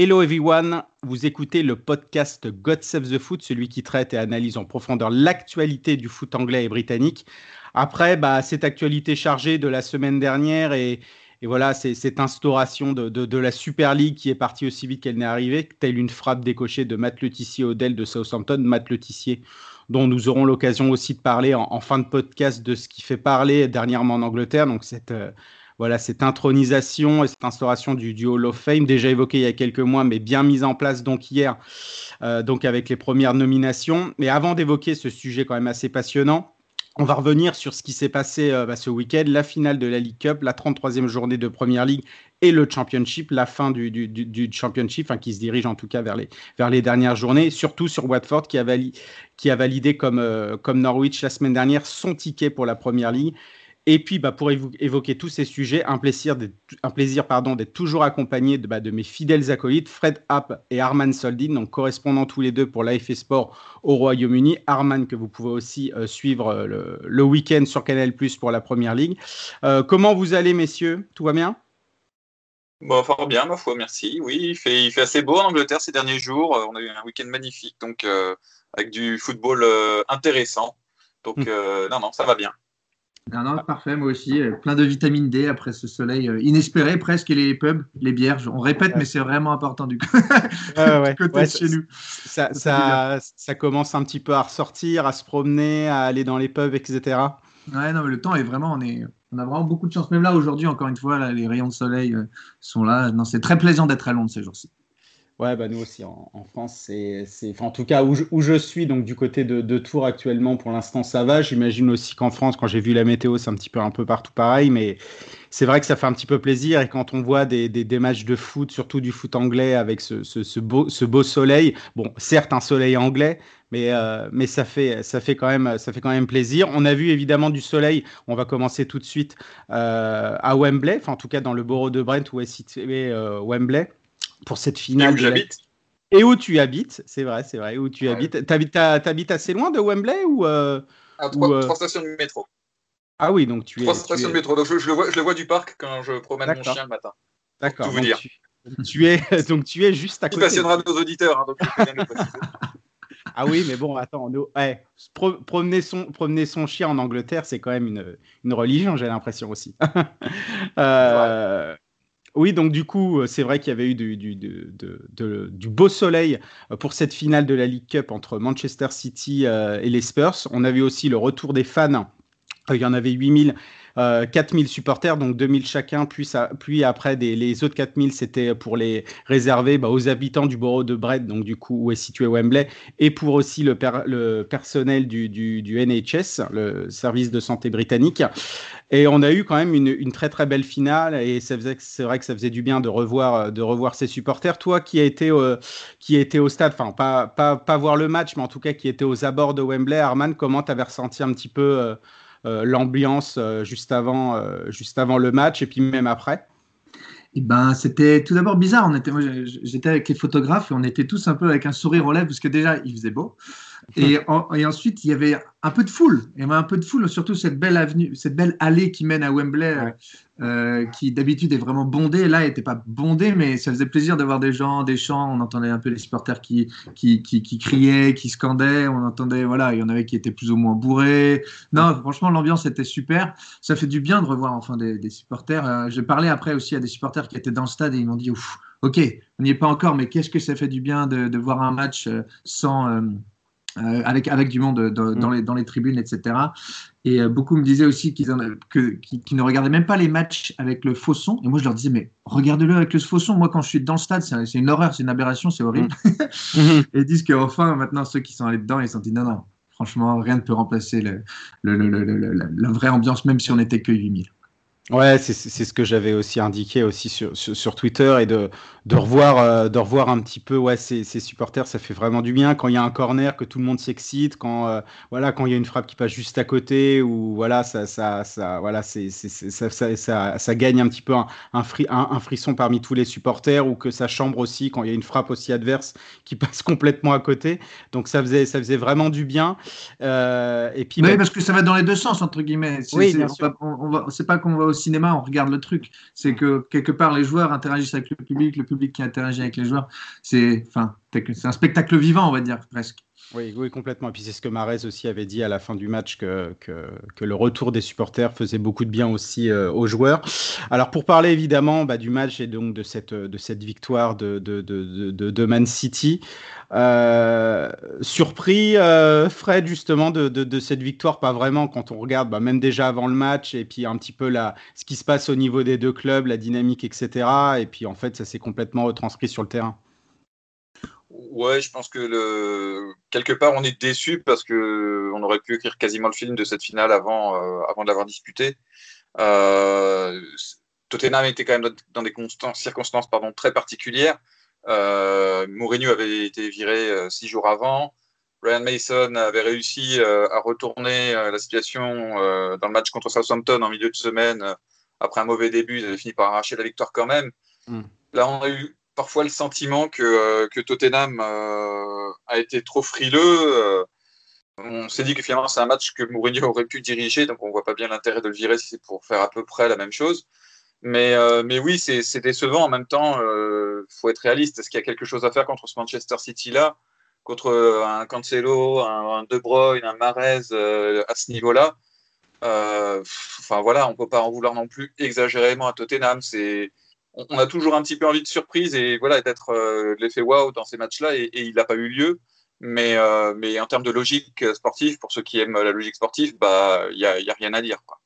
Hello everyone, vous écoutez le podcast God Save the Foot, celui qui traite et analyse en profondeur l'actualité du foot anglais et britannique. Après, bah, cette actualité chargée de la semaine dernière et, voilà, c'est cette instauration de, la Super League qui est partie aussi vite qu'elle n'est arrivée, telle une frappe décochée de Matt Letizier Odell de Southampton, Matt Letizier dont nous aurons l'occasion aussi de parler en, fin de podcast de ce qui fait parler dernièrement en Angleterre, donc cette... Euh, voilà, cette intronisation et cette instauration du, du, Hall of Fame, déjà évoquée il y a quelques mois, mais bien mise en place donc hier, euh, donc avec les premières nominations. Mais avant d'évoquer ce sujet quand même assez passionnant, on va revenir sur ce qui s'est passé euh, bah, ce week-end, la finale de la League Cup, la 33e journée de Première Ligue et le Championship, la fin du, du, Championship, qui se dirige en tout cas vers les, vers les dernières journées, surtout sur Watford qui a, qui a validé comme, euh, comme Norwich la semaine dernière son ticket pour la Première Ligue. Et puis, bah, pour évoquer tous ces sujets, un plaisir, un plaisir pardon, d'être toujours accompagné de, bah, de, mes fidèles acolytes, Fred Happ et Arman Soldin, donc correspondant tous les deux pour l'AFC Sport au Royaume-Uni. Arman, que vous pouvez aussi euh, suivre euh, le, week-end sur Canal Plus pour la Première Ligue. Euh, comment vous allez, messieurs? Tout va bien? Bon, fort bien, ma foi, merci. Oui, il fait, il fait assez beau en Angleterre ces derniers jours. On a eu un week-end magnifique, donc avec du football intéressant. Donc, hum. non, non, ça va bien. Non, non, parfait, moi aussi. Euh, plein de vitamine D après ce soleil euh, inespéré presque et les pubs, les bières. On répète, mais c'est vraiment important du, coup. ouais, côté chez nous. Ça, ça, ça, commence un petit peu à ressortir, à se promener, à aller dans les pubs, etc. Ouais, non, mais le temps est vraiment, on, est, on a vraiment beaucoup de chance. Même là, aujourd'hui, encore une fois, là, les rayons de soleil euh, sont là. Non, c'est très plaisant d'être à Londres ces jours-ci. Ouais, bah nous aussi en, France, c'est, enfin, en tout cas où je, suis, donc du côté de, de Tours actuellement, pour l'instant ça va. J'imagine aussi qu'en France, quand j'ai vu la météo, c'est un petit peu un peu partout pareil, mais c'est vrai que ça fait un petit peu plaisir. Et quand on voit des, des, matchs de foot, surtout du foot anglais, avec ce, ce, ce, beau, ce beau soleil, bon, certes un soleil anglais, mais, euh, mais ça, fait, ça, fait quand même, ça fait quand même plaisir. On a vu évidemment du soleil, on va commencer tout de suite euh, à Wembley, enfin en tout cas dans le borough de Brent où est situé euh, Wembley pour cette finale. Et où j'habite. Et où tu habites, c'est vrai, c'est vrai, où tu habites. T'habites, habites assez loin de Wembley ou, euh, à trois, euh, trois, stations de métro. Ah oui, donc tu trois es. Trois stations de métro, donc je, je, le vois, je, le vois, du parc quand je promène mon chien le matin. D'accord. Tout vous dire. Tu, es, donc tu es juste à côté. Il passionnera nos auditeurs, hein, donc Ah oui, mais bon, attends, nous, ouais, promener, son, promener son chien en Angleterre, c'est quand même une, une religion, j'ai l'impression aussi. euh, oui, donc du coup, euh, c'est vrai qu'il y avait eu du, beau soleil euh, pour cette finale de la League Cup entre Manchester City euh, et les Spurs. On avait aussi le retour des fans. Il y en avait 8000 euh, 4000 supporters, donc 2000 chacun, puis, après les autres 4000, c'était pour les réserver bah, aux habitants du borough de Brett, donc du coup où est situé Wembley, et pour aussi le, personnel du, NHS, le service de santé britannique. Et on a eu quand même une, très très belle finale, et c'est vrai que ça faisait du bien de revoir, de ses supporters. Toi qui a au stade, enfin pas, voir le match, mais en tout cas qui était aux abords de Wembley, Arman, comment tu avais ressenti un petit peu euh, l'ambiance euh, juste, avant, euh, juste avant le match et puis même après eh ben, c'était tout d'abord bizarre. On était, j'étais avec les photographes et on était tous un peu avec un sourire aux lèvres parce que déjà il faisait beau. Et, et, ensuite, il y avait un peu de foule. Il y avait un peu de foule, surtout cette belle avenue, cette belle allée qui mène à Wembley, euh, qui d'habitude est vraiment bondée. Là, elle n'était pas bondée, mais ça faisait plaisir d'avoir des gens, des chants. On entendait un peu les supporters qui, qui, qui, criaient, qui scandaient. On entendait, voilà, il y en avait qui étaient plus ou moins bourrés. Non, franchement, l'ambiance était super. Ça fait du bien de revoir enfin des, des supporters. Euh, J'ai parlé après aussi à des supporters qui étaient dans le stade et ils m'ont dit, Ouf, ok, on n'y est pas encore, mais qu'est-ce que ça fait du bien de, de voir un match euh, sans euh, avec, avec du monde dans, mm. les, dans les tribunes, etc. Et euh, beaucoup me disaient aussi qu'ils ne regardaient même pas les matchs avec le faux son. Et moi, je leur disais, mais regardez-le avec le faux son. Moi, quand je suis dans le stade, c'est une horreur, c'est une aberration, c'est horrible. Mm. et ils disent qu'enfin, maintenant, ceux qui sont allés dedans, ils se sont dit, non, non, franchement, rien ne peut remplacer le, le, la vraie ambiance, même si on n'était que 8000. Ouais, c'est ce que j'avais aussi indiqué aussi sur, sur, Twitter et de, de, revoir, euh, de revoir un petit peu ouais, ces, ces, supporters, ça fait vraiment du bien quand il y a un corner, que tout le monde s'excite, quand euh, voilà, quand il y a une frappe qui passe juste à côté ou voilà, ça, ça, ça voilà, c'est, ça, ça, ça, ça, gagne un petit peu un, un, un, frisson parmi tous les supporters ou que ça chambre aussi quand il y a une frappe aussi adverse qui passe complètement à côté. Donc ça faisait, ça faisait vraiment du bien. Euh, et puis, oui, bah parce que ça va dans les deux sens entre guillemets. C'est, oui, on va, c'est pas qu'on va aussi cinéma, on regarde le truc. C'est que quelque part, les joueurs interagissent avec le public, le public qui interagit avec les joueurs. C'est enfin, un spectacle vivant, on va dire, presque. Oui, oui, complètement. Et puis c'est ce que Marez aussi avait dit à la fin du match que, que, le retour des supporters faisait beaucoup de bien aussi euh, aux joueurs. Alors pour parler évidemment bah, du match et donc de cette, de cette victoire de, de, de, de Man City, euh, surpris euh, Fred justement de, de, cette victoire, pas vraiment quand on regarde bah, même déjà avant le match et puis un petit peu la, ce qui se passe au niveau des deux clubs, la dynamique, etc. Et puis en fait ça s'est complètement retranscrit sur le terrain. Ouais, je pense que le... quelque part on est déçu parce que on aurait pu écrire quasiment le film de cette finale avant, euh, avant de l'avoir disputé. Euh, Tottenham était quand même dans des circonstances pardon, très particulières. Euh, Mourinho avait été viré euh, six jours avant. Ryan Mason avait réussi à retourner la situation dans le match contre Southampton en milieu de semaine. Après un mauvais début, ils avaient fini par arracher la victoire quand même. Mm. Là, on a eu parfois le sentiment que, euh, que Tottenham euh, a été trop frileux. Euh, on s'est dit que finalement c'est un match que Mourinho aurait pu diriger, donc on voit pas bien l'intérêt de le virer si c'est pour faire à peu près la même chose. Mais, mais oui, c'est décevant. En même temps, il faut être réaliste. Est-ce qu'il y a quelque chose à faire contre ce Manchester City-là Contre un Cancelo, un, De Bruyne, un Mahrez à ce niveau-là? Enfin voilà, on peut pas en vouloir non plus exagérément à Tottenham. C'est on a toujours un petit peu envie de surprise et voilà d'être euh, l'effet waouh dans ces matchs-là et, il n'a pas eu lieu. Mais, euh, mais en termes de logique sportive, pour ceux qui aiment la logique sportive, bah il y a, y a, rien à dire. Quoi.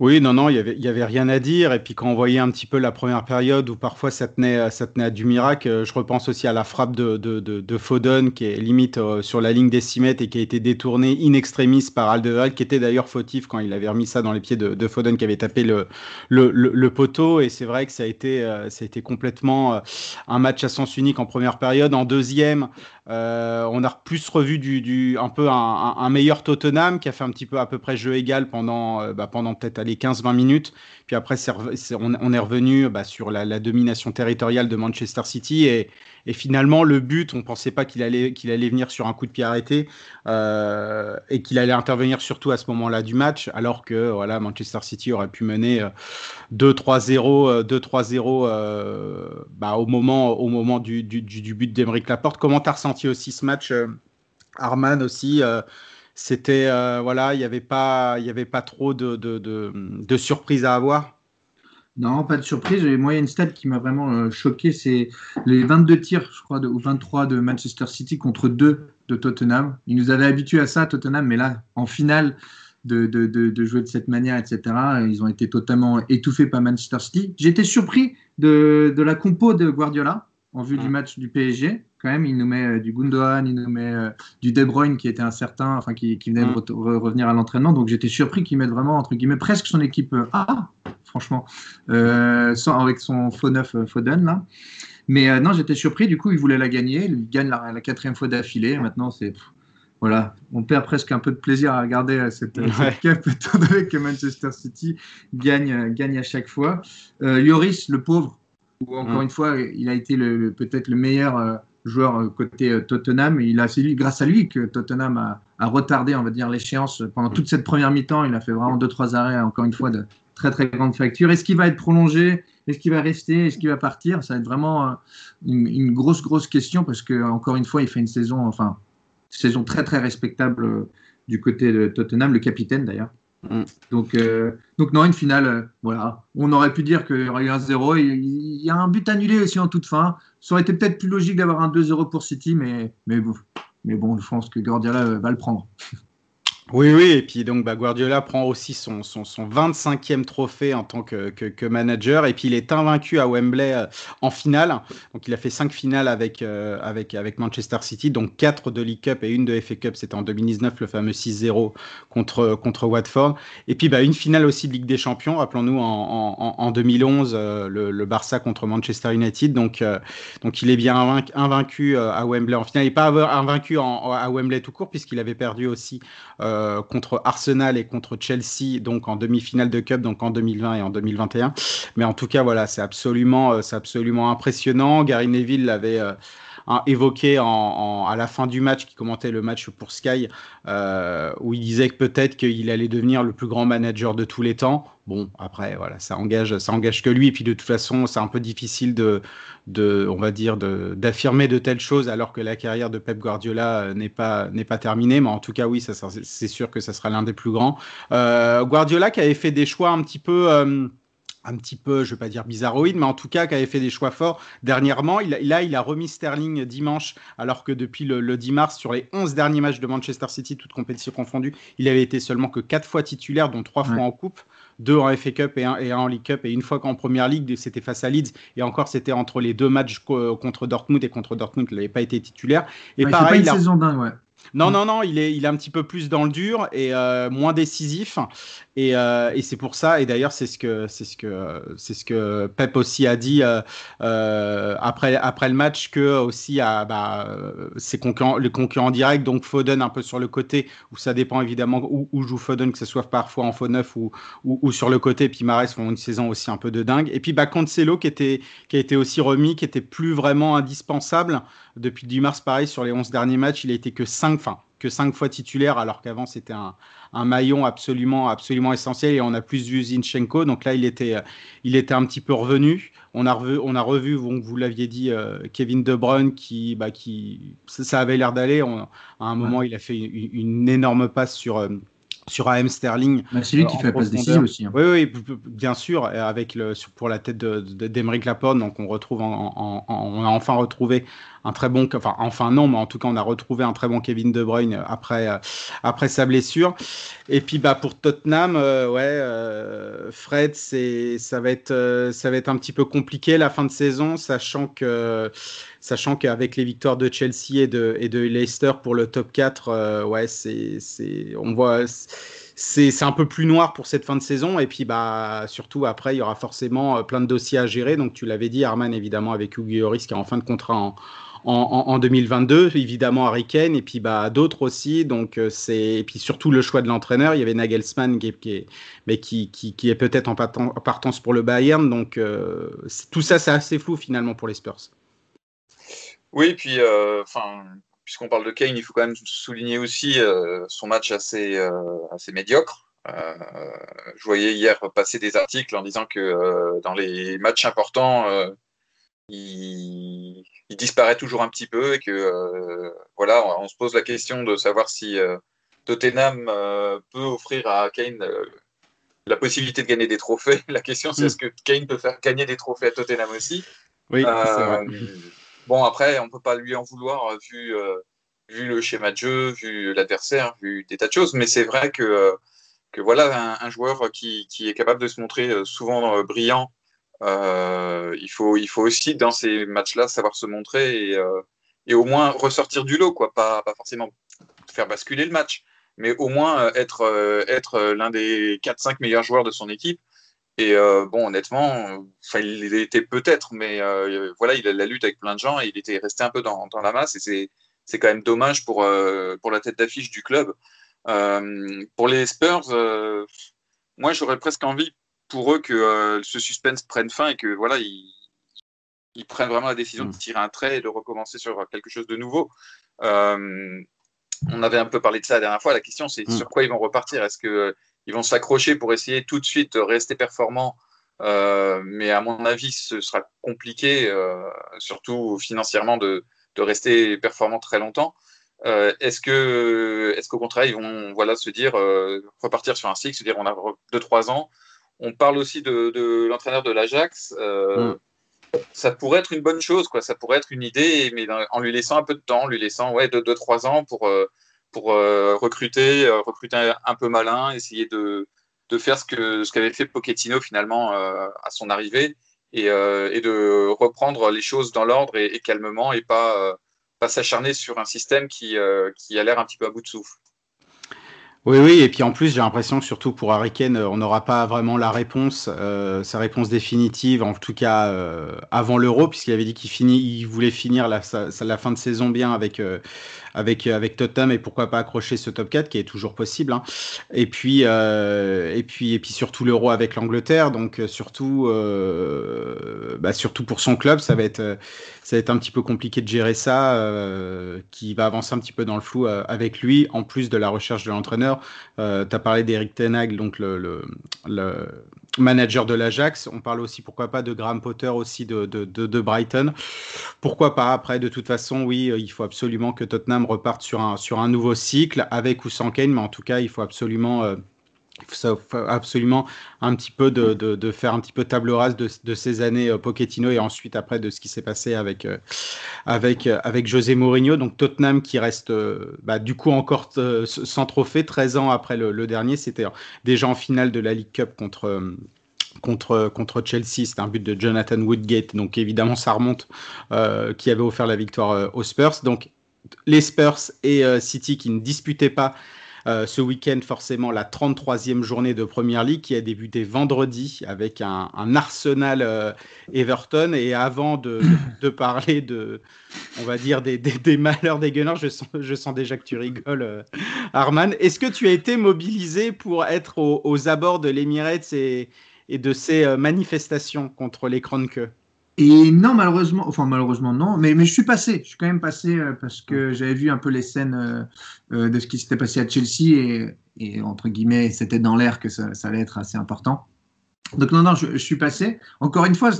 Oui, non, non, il y avait, y avait rien à dire. Et puis quand on voyait un petit peu la première période où parfois ça tenait, ça tenait à du miracle, euh, je repense aussi à la frappe de, de, de, de Foden qui est limite euh, sur la ligne des 6 mètres et qui a été détournée in extremis par Alderweireld, qui était d'ailleurs fautif quand il avait remis ça dans les pieds de, de Foden qui avait tapé le, le, poteau. Et c'est vrai que ça a été, euh, ça a été complètement un match à sens unique en première période. En deuxième, on a plus revu du, un peu un, meilleur Tottenham qui a fait un petit peu à peu près jeu égal pendant, bah, pendant peut-être les 15-20 minutes. Puis après, on, est revenu bah, sur la, domination territoriale de Manchester City et, finalement, le but, on ne pensait pas qu'il allait, qu'il allait venir sur un coup de pied arrêté euh, et qu'il allait intervenir surtout à ce moment-là du match, alors que voilà, Manchester City aurait pu mener 2-3-0 2-3-0 euh, bah, au moment, au moment du, du, but d'Emeric Laporte. Comment tu as ressenti aussi ce match, euh, Arman aussi c'était voilà, il n'y avait pas, il y avait pas trop de, de, de, de surprises à avoir. Non, pas de surprise. Moi, il y a une stat qui m'a vraiment euh, choqué, c'est les 22 tirs, je crois, ou 23 de Manchester City contre 2 de Tottenham. Ils nous avaient habitués à ça, Tottenham, mais là, en finale, de, de, de, jouer de cette manière, etc., ils ont été totalement étouffés par Manchester City. J'étais surpris de, la compo de Guardiola en vue du match du PSG. Quand même, il nous met euh, du Gundogan, il nous met euh, du De Bruyne qui était incertain, enfin qui, qui venait de revenir à l'entraînement. Donc j'étais surpris qu'il mette vraiment entre guillemets presque son équipe A franchement, euh, sans, avec son faux neuf euh, Foden là. Mais euh, non, j'étais surpris. Du coup, il voulait la gagner. Il gagne la, quatrième fois d'affilée. Maintenant, c'est voilà, on perd presque un peu de plaisir à regarder cette, cette cap, étant donné que Manchester City gagne, gagne à chaque fois. Lloris, le pauvre, ou encore mm. une fois, il a été peut-être le meilleur joueur côté Tottenham. Il a, c'est lui, grâce à lui que Tottenham a, a retardé, on va dire, l'échéance pendant toute cette première mi-temps. Il a fait vraiment deux trois arrêts, encore une fois, de, très très grande facture. Est-ce qu'il va être prolongé? Est-ce qu'il va rester? Est-ce qu'il va partir? Ça va être vraiment euh, une, grosse grosse question parce que encore une fois, il fait une saison, enfin, saison très très respectable euh, du côté de Tottenham, le capitaine d'ailleurs. Mm. Donc, euh, donc non, une finale, voilà. On aurait pu dire qu'il y aurait eu un 0. Il, y a un but annulé aussi en toute fin. Ça aurait été peut-être plus logique d'avoir un 2-0 pour City, mais, mais, bon, je pense que Guardiola va le prendre. Oui, oui, et puis donc bah, Guardiola prend aussi son, son, son 25e trophée en tant que, manager, et puis il est invaincu à Wembley euh, en finale. Donc il a fait cinq finales avec, euh, avec, Manchester City, donc quatre de League Cup et une de FA Cup, c'était en 2019, le fameux 6-0 contre, Watford. Et puis bah, une finale aussi de Ligue des Champions, rappelons-nous en, en, en 2011, euh, le, Barça contre Manchester United. Donc, il est bien invaincu, à Wembley en finale, et pas invaincu à Wembley tout court, puisqu'il avait perdu aussi. Euh, contre Arsenal et contre Chelsea, donc en demi-finale de Cup, donc en 2020 et en 2021. Mais en tout cas, voilà, c'est absolument, euh, absolument impressionnant. Gary Neville l'avait euh, évoqué à la fin du match, qui commentait le match pour Sky, où il disait que peut-être qu'il allait devenir le plus grand manager de tous les temps. Bon, après, voilà, ça engage, ça engage que lui. Et puis de toute façon, c'est un peu difficile de, de, on va dire, d'affirmer de, de, telles choses alors que la carrière de Pep Guardiola euh, n'est pas, n'est pas terminée. Mais en tout cas, oui, c'est sûr que ça sera l'un des plus grands. Euh, Guardiola qui avait fait des choix un petit peu. Euh, un petit peu, je ne vais pas dire bizarroïde, mais en tout cas qui avait fait des choix forts dernièrement. Il, là, il a remis Sterling dimanche, alors que depuis le, le 10 mars, sur les 11 derniers matchs de Manchester City, toutes compétitions confondues, il avait été seulement que 4 fois titulaire, dont 3 ouais. fois en coupe, 2 en FA Cup et 1 et un en League Cup, et une fois qu'en Première Ligue, c'était face à Leeds, et encore c'était entre les deux matchs contre Dortmund, et contre Dortmund, il n'avait pas été titulaire. Et ouais, pareil, pas une saison dingue, ouais. Non, non, non, il est, il est un petit peu plus dans le dur et euh, moins décisif. Et, euh, et c'est pour ça. Et d'ailleurs, c'est ce que, c'est ce que, c'est ce que Pep aussi a dit euh, après, après le match que aussi à bah, ses concurrents, les concurrents directs, donc Foden un peu sur le côté où ça dépend évidemment où, où joue Foden, que ce soit parfois en faux neuf ou, ou, ou, sur le côté. Puis Mares font une saison aussi un peu de dingue. Et puis bah, Cancelo qui était, qui a été aussi remis, qui était plus vraiment indispensable depuis 10 mars. Pareil sur les 11 derniers matchs, il a été que 5 que cinq fois titulaire, alors qu'avant c'était un, un, maillon absolument, absolument essentiel. Et on a plus vu Zinchenko, donc là il était, il était un petit peu revenu. On a revu, on a revu donc vous l'aviez dit, euh, Kevin De Bruyne qui, bah, qui, ça avait l'air d'aller. À un moment, ouais. il a fait une, une énorme passe sur. Euh, sur AM Sterling. Bah, c'est lui qui fait la passe décisive aussi. Hein. Oui, oui, bien sûr, avec le, pour la tête d'Emeric de, de, Laporte, donc on retrouve en, en, en, on a enfin retrouvé un très bon, enfin enfin non, mais en tout cas on a retrouvé un très bon Kevin De Bruyne après euh, après sa blessure. Et puis bah pour Tottenham, euh, ouais, euh, Fred, c'est ça va être ça va être un petit peu compliqué la fin de saison, sachant que sachant qu'avec les victoires de Chelsea et de et de Leicester pour le top 4, ouais, c'est c'est on voit c'est un peu plus noir pour cette fin de saison. Et puis, bah, surtout après, il y aura forcément plein de dossiers à gérer. Donc, tu l'avais dit, Arman, évidemment, avec Hugo Lloris qui est en fin de contrat en, en, en, en 2022, évidemment Harry Kane, et puis bah, d'autres aussi. Donc, c'est et puis surtout le choix de l'entraîneur. Il y avait Nagelsmann qui est, mais qui, qui, est peut-être en partance pour le Bayern. Donc, euh, tout ça, c'est assez flou finalement pour les Spurs. Oui, puis. Euh, puisqu'on parle de Kane, il faut quand même souligner aussi euh, son match assez, euh, assez médiocre. Euh, je voyais hier passer des articles en disant que euh, dans les matchs importants, euh, il, il, disparaît toujours un petit peu et que voilà, on, on, se pose la question de savoir si Tottenham peut offrir à Kane la possibilité de gagner des trophées. La question, c'est mm. est-ce que Kane peut faire gagner des trophées à Tottenham aussi? Oui, vrai. Bon, après, on ne peut pas lui en vouloir vu, euh, vu le schéma de jeu, vu l'adversaire, vu des tas de choses, mais c'est vrai que, euh, que voilà, un, un joueur qui, qui, est capable de se montrer euh, souvent brillant, il, faut, il faut aussi, dans ces matchs-là, savoir se montrer et, et, au moins ressortir du lot, quoi. Pas, pas forcément faire basculer le match, mais au moins être, être l'un des 4-5 meilleurs joueurs de son équipe et euh, bon, honnêtement, il était peut-être, mais euh, voilà, il a la lutte avec plein de gens et il était resté un peu dans, la masse. Et c'est, quand même dommage pour, euh, pour la tête d'affiche du club. Euh, pour les Spurs, euh, moi, j'aurais presque envie pour eux que ce suspense prenne fin et que voilà, ils, ils prennent vraiment la décision de tirer un trait et de recommencer sur quelque chose de nouveau. on avait un peu parlé de ça la dernière fois. La question, c'est mmh. sur quoi ils vont repartir? Est-ce que ils vont s'accrocher pour essayer tout de suite de rester performants? Euh, mais à mon avis, ce sera compliqué, euh, surtout financièrement, de, de, rester performant très longtemps. Euh, est-ce que, est-ce qu'au contraire, ils vont, voilà, se dire, euh, repartir sur un cycle, se dire, on a deux trois ans. On parle aussi de, de l'entraîneur de l'Ajax. Mm. Ça pourrait être une bonne chose, quoi. Ça pourrait être une idée, mais en lui laissant un peu de temps, lui laissant ouais deux, deux trois ans pour pour recruter, recruter un peu malin, essayer de, de faire ce que ce qu'avait fait Pochettino finalement à son arrivée et, et, de reprendre les choses dans l'ordre et, et, calmement et pas pas s'acharner sur un système qui, qui a l'air un petit peu à bout de souffle. Oui, oui, et puis en plus, j'ai l'impression que surtout pour Harry Kane, on n'aura pas vraiment la réponse, euh, sa réponse définitive, en tout cas euh, avant l'Euro, puisqu'il avait dit qu'il il voulait finir la, la, fin de saison bien avec, euh, avec, avec Tottenham et pourquoi pas accrocher ce top 4 qui est toujours possible. Hein. Et, puis, et, puis, et puis surtout l'Euro avec l'Angleterre, donc surtout, bah, surtout pour son club, ça va, être, ça va être un petit peu compliqué de gérer ça, qui va avancer un petit peu dans le flou avec lui, en plus de la recherche de l'entraîneur. Euh, tu as parlé d'Eric Tenag, donc le, manager de l'Ajax. On parle aussi, pourquoi pas, de Graham Potter aussi de, de, Brighton. Pourquoi pas Après, de toute façon, oui, euh, il faut absolument que Tottenham reparte sur un, sur un nouveau cycle, avec ou sans Kane, mais en tout cas, il faut absolument... Euh, ça absolument un petit peu de, de, faire un petit peu table rase de, de ces années Pochettino et ensuite après de ce qui s'est passé avec, avec, avec José Mourinho. Donc Tottenham qui reste bah, du coup encore sans trophée, 13 ans après le, dernier. C'était déjà en finale de la League Cup contre contre, contre Chelsea. C'était un but de Jonathan Woodgate. Donc évidemment, ça remonte, qui avait offert la victoire aux Spurs. Donc les Spurs et City qui ne disputaient pas euh, ce week-end, forcément, la 33e journée de Première League qui a débuté vendredi avec un, Arsenal euh, Everton. Et avant de, parler de, on va dire, des, malheurs des Gunners, je sens, déjà que tu rigoles, euh, Arman. Est-ce que tu as été mobilisé pour être aux, abords de l'Emirates et, de ces manifestations contre les queue et non, malheureusement, enfin malheureusement non, mais, mais je suis passé, je suis quand même passé euh, parce que j'avais vu un peu les scènes euh, euh, de ce qui s'était passé à Chelsea et, et entre guillemets, c'était dans l'air que ça, ça, allait être assez important. Donc non, non, je, suis passé. Encore une fois,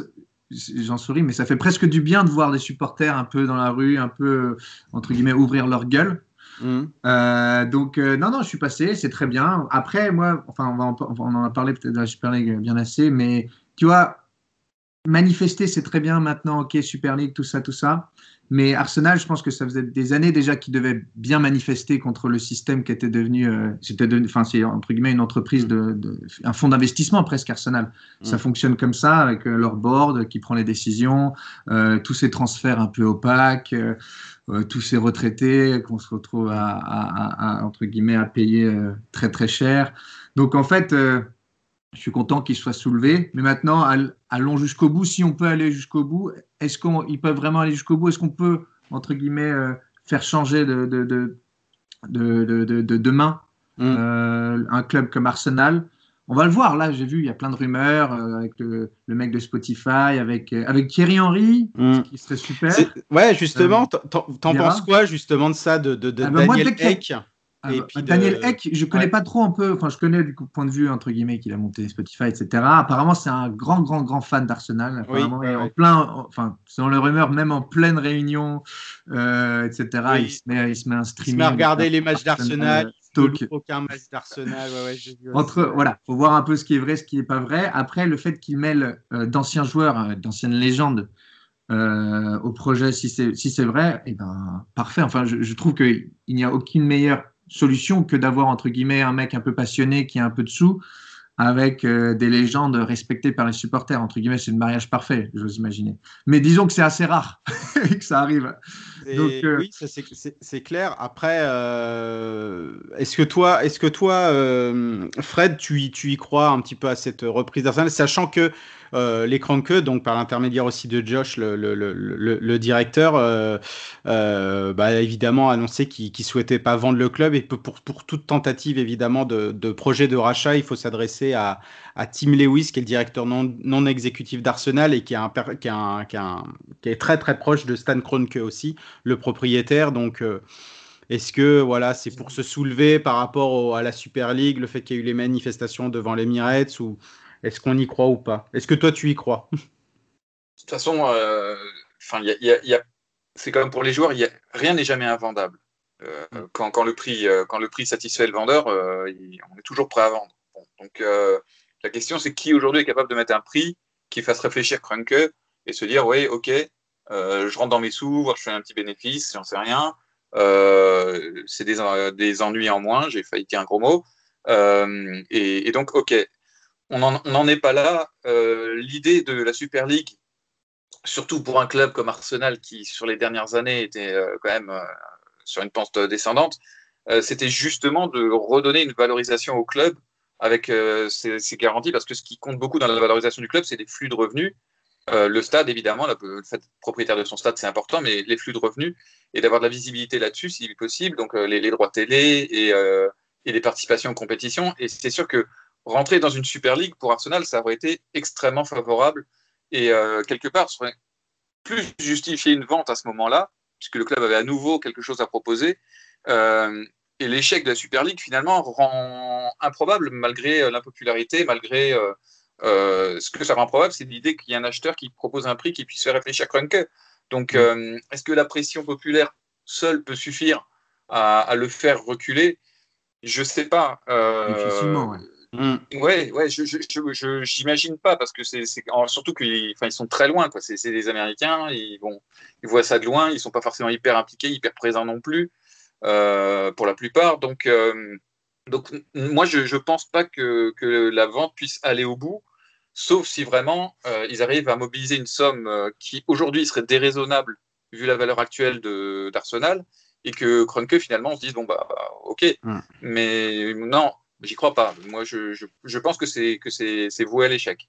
j'en souris, mais ça fait presque du bien de voir des supporters un peu dans la rue, un peu, entre guillemets, ouvrir leur gueule. Mmh. donc non, non, je suis passé, c'est très bien. Après, moi, enfin, on, va on en a parlé peut-être dans la Super League bien assez, mais tu vois, manifester, c'est très bien maintenant, ok, Super League, tout ça, tout ça. Mais Arsenal, je pense que ça faisait des années déjà qu'ils devaient bien manifester contre le système qui était devenu, euh, c'était enfin, c'est entre guillemets une entreprise de, un fonds d'investissement presque Arsenal. Ça mm. fonctionne comme ça avec euh, leur board qui prend les décisions, euh, tous ces transferts un peu opaques, tous ces retraités qu'on se retrouve à, entre guillemets à payer très très cher. Donc en fait je suis content qu'ils soient soulevés. Mais maintenant, allons jusqu'au bout. Si on peut aller jusqu'au bout, est-ce qu'ils peuvent vraiment aller jusqu'au bout? Est-ce qu'on peut, entre guillemets, euh, faire changer de, de, de, de demain mm. euh, un club comme Arsenal? On va le voir. Là, j'ai vu, il y a plein de rumeurs euh, avec le, mec de Spotify, avec, avec Thierry Henry, mm. qui serait super. Ouais, justement, t'en penses quoi justement de ça, de, de, ah ben, Daniel Eck ah, bah, Daniel Eck, je connais pas trop un peu, enfin je connais du point de vue entre guillemets qu'il a monté Spotify, etc. Apparemment c'est un grand grand grand fan d'Arsenal. Apparemment en plein, enfin selon les rumeurs même en pleine réunion, euh, etc. Il, se met, il se met un streaming. Il se met à regarder les matchs d'Arsenal. Aucun match d'Arsenal. Ouais, Entre voilà, faut voir un peu ce qui est vrai, ce qui n'est pas vrai. Après le fait qu'il mêle euh, d'anciens joueurs, euh, d'anciennes légendes. au projet, si c'est si c'est vrai, et eh ben parfait. Enfin, je, je trouve qu'il n'y a aucune meilleure solution que d'avoir entre guillemets un mec un peu passionné qui a un peu de sous avec euh, des légendes respectées par les supporters. Entre guillemets, c'est le mariage parfait, j'ose imaginer. Mais disons que c'est assez rare que ça arrive. Donc, euh, Oui, c'est clair. Après, euh, est-ce que toi, est -ce que toi Fred, tu y, tu y crois un petit peu à cette reprise d'Arsenal, sachant que l'écran que, donc par l'intermédiaire aussi de Josh, le, directeur, euh, euh, bah, évidemment annoncé qu'il ne souhaitait pas vendre le club et pour, toute tentative évidemment de, projet de rachat, il faut s'adresser à, Tim Lewis, qui est le directeur non, exécutif d'Arsenal et qui est, qui, est très très proche de Stan Kroenke aussi, le propriétaire. Donc est-ce que voilà, c'est pour se soulever par rapport à la Super League, le fait qu'il y ait eu les manifestations devant l'Emirates ou est-ce qu'on y croit ou pas? Est-ce que toi, tu y crois? De toute façon, euh, c'est comme pour les joueurs, rien n'est jamais invendable. Euh, mm. quand, le prix, euh, quand le prix satisfait le vendeur, on est toujours prêt à vendre. donc la question, c'est qui aujourd'hui est capable de mettre un prix qui fasse réfléchir Krunke et se dire, oui, ok, je rentre dans mes sous, je fais un petit bénéfice, j'en sais rien. c'est des, des, ennuis en moins, j'ai failli dire un gros mot. Et, et, donc, ok, on n'en est pas là. L'idée de la Super League, surtout pour un club comme Arsenal qui, sur les dernières années, était quand même sur une pente descendante, c'était justement de redonner une valorisation au club avec euh, ces, garanties, parce que ce qui compte beaucoup dans la valorisation du club, c'est les flux de revenus. Euh, le stade, évidemment, le fait propriétaire de son stade, c'est important, mais les flux de revenus et d'avoir de la visibilité là-dessus, si possible, donc euh, les, droits télé et, et, les participations en compétition. Et c'est sûr que rentrer dans une Super League pour Arsenal, ça aurait été extrêmement favorable et quelque part, ça aurait plus justifié une vente à ce moment-là, puisque le club avait à nouveau quelque chose à proposer. Et l'échec de la Super League, finalement, rend improbable, malgré euh, l'impopularité, malgré euh, euh, ce que ça rend improbable, c'est l'idée qu'il y ait un acheteur qui propose un prix qui puisse faire réfléchir Kroenke. Donc, mm. est-ce que la pression populaire seule peut suffire à, le faire reculer? Je ne sais pas. Difficilement, ouais. Mm. Ouais, ouais, je j'imagine pas parce que c'est surtout qu'ils ils sont très loin quoi. C'est des Américains, ils vont ils voient ça de loin, ils sont pas forcément hyper impliqués, hyper présents non plus. Euh, pour la plupart. Donc, euh, donc moi, je ne pense pas que, que, la vente puisse aller au bout, sauf si vraiment euh, ils arrivent à mobiliser une somme qui aujourd'hui serait déraisonnable vu la valeur actuelle d'Arsenal, et que Kroenke finalement se dise bon bah ok, hmm. mais non, j'y crois pas. Moi, je, je, je pense que c'est que c'est voué à l'échec.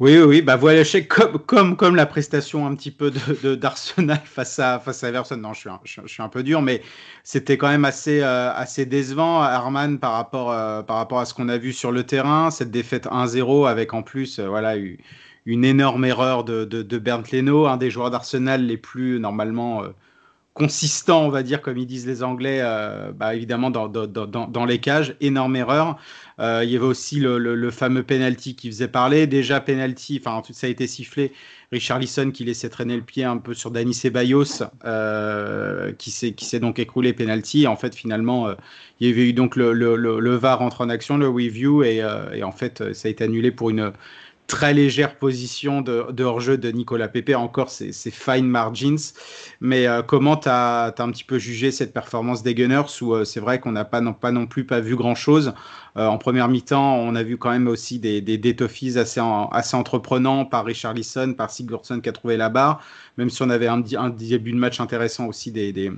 Oui, oui, bah voilà, comme, comme, comme la prestation un petit peu de d'Arsenal face à face à. Non, je suis un, je, suis un peu dur, mais c'était quand même assez euh, assez décevant, Arman, par rapport euh, par rapport à ce qu'on a vu sur le terrain. Cette défaite 1-0 avec en plus, euh, voilà, une énorme erreur de, de, de Bernd Leno, un des joueurs d'Arsenal les plus normalement consistant, on va dire, comme ils disent les Anglais, euh, bah, évidemment dans, dans, dans, dans, les cages, énorme erreur. Euh, il y avait aussi le, le, fameux penalty qui faisait parler. Déjà penalty, enfin ça a été sifflé. Richard Lisson qui laissait traîner le pied un peu sur Dani Ceballos, euh, qui s'est donc écroulé penalty. En fait, finalement, euh, il y avait eu donc le, le, le, VAR entre en action, le review, et, et en fait, ça a été annulé pour une très légère position de, hors-jeu de Nicolas Pepe, encore c'est fine margins. Mais euh, comment tu as, un petit peu jugé cette performance des Gunners où euh, c'est vrai qu'on n'a pas non, plus pas vu grand-chose euh, En première mi-temps, on a vu quand même aussi des, des assez, assez entreprenants par Richard Lisson, par Sigurdsson qui a trouvé la barre, même si on avait un, début de match intéressant aussi des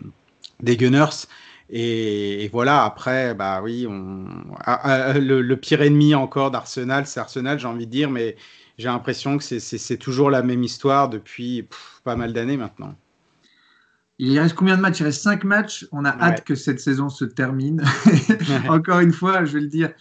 Gunners. Et, voilà, après, bah oui, on... Ah, ah, le, pire ennemi encore d'Arsenal, c'est Arsenal, j'ai envie de dire, mais j'ai l'impression que c'est toujours la même histoire depuis pas mal d'années maintenant. Il reste combien de matchs? Il reste 5 matchs. On a hâte que cette saison se termine. Encore une fois, je vais le dire,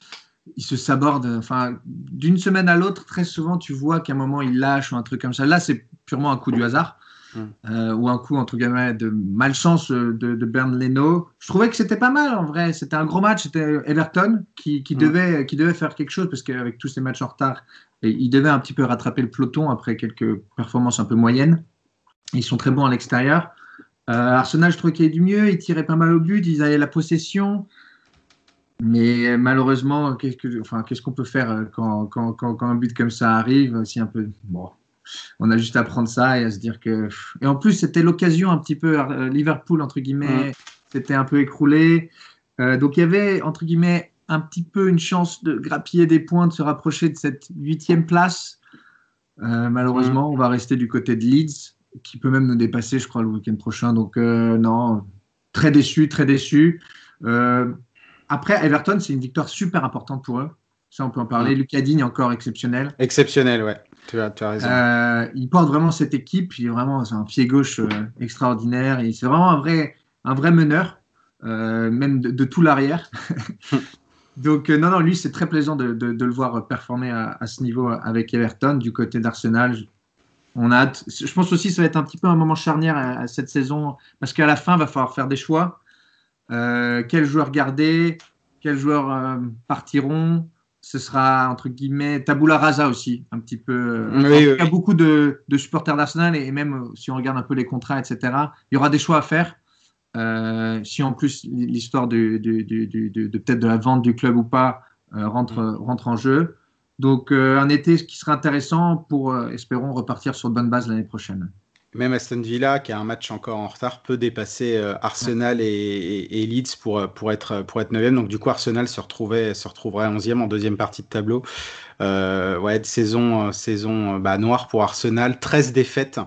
il se saborde. Enfin, d'une semaine à l'autre, très souvent, tu vois qu'à un moment, il lâche ou un truc comme ça. Là, c'est purement un coup du hasard. Euh, ou un coup entre guillemets de malchance de, de Bernd Leno. Je trouvais que c'était pas mal en vrai. C'était un gros match. C'était Everton qui, qui devait, qui devait faire quelque chose parce qu'avec tous ces matchs en retard, il devait un petit peu rattraper le peloton après quelques performances un peu moyennes. Ils sont très bons à l'extérieur. Euh, Arsenal, je trouvais qu'il y avait du mieux. Ils tiraient pas mal au but. Ils avaient la possession. Mais malheureusement, qu'est-ce qu'on enfin, peut faire quand, quand, quand, quand, un but comme ça arrive C'est un peu. Bon, on a juste à prendre ça et à se dire que. Et en plus, c'était l'occasion un petit peu. Euh, Liverpool, entre guillemets, c'était un peu écroulé. Euh, donc il y avait, entre guillemets, un petit peu une chance de grappiller des points, de se rapprocher de cette huitième place. Euh, malheureusement, on va rester du côté de Leeds, qui peut même nous dépasser, je crois, le week-end prochain. Donc, non, très déçu, très déçu. après, Everton, c'est une victoire super importante pour eux. Ça, on peut en parler. Lucas Digne, encore exceptionnel. Exceptionnel, ouais. Tu as, raison. Euh, il porte vraiment cette équipe. Il est vraiment un pied gauche euh, extraordinaire. C'est vraiment un vrai, un vrai meneur, euh, même de, tout l'arrière. Donc, non, non, lui, c'est très plaisant de, de, le voir performer à, à, ce niveau avec Everton. Du côté d'Arsenal, on a hâte. Je pense aussi que ça va être un petit peu un moment charnière à, cette saison, parce qu'à la fin, il va falloir faire des choix. quels joueurs garder? Quels joueurs partiront? Ce sera entre guillemets tabula rasa aussi, un petit peu. il y a beaucoup de, supporters d'Arsenal et même euh, si on regarde un peu les contrats, etc., il y aura des choix à faire. Euh, si en plus l'histoire de, de, peut-être de la vente du club ou pas euh, rentre, mm. rentre en jeu. Donc un été qui sera intéressant pour, espérons, repartir sur de bonnes bases l'année prochaine. Même Aston Villa, qui a un match encore en retard, peut dépasser euh, Arsenal et, et, Leeds pour, pour, être, pour être 9e. Donc, du coup, Arsenal se, retrouvait, se retrouverait 11e en deuxième partie de tableau. Euh, ouais, saison, saison bah, noire pour Arsenal. 13 défaites.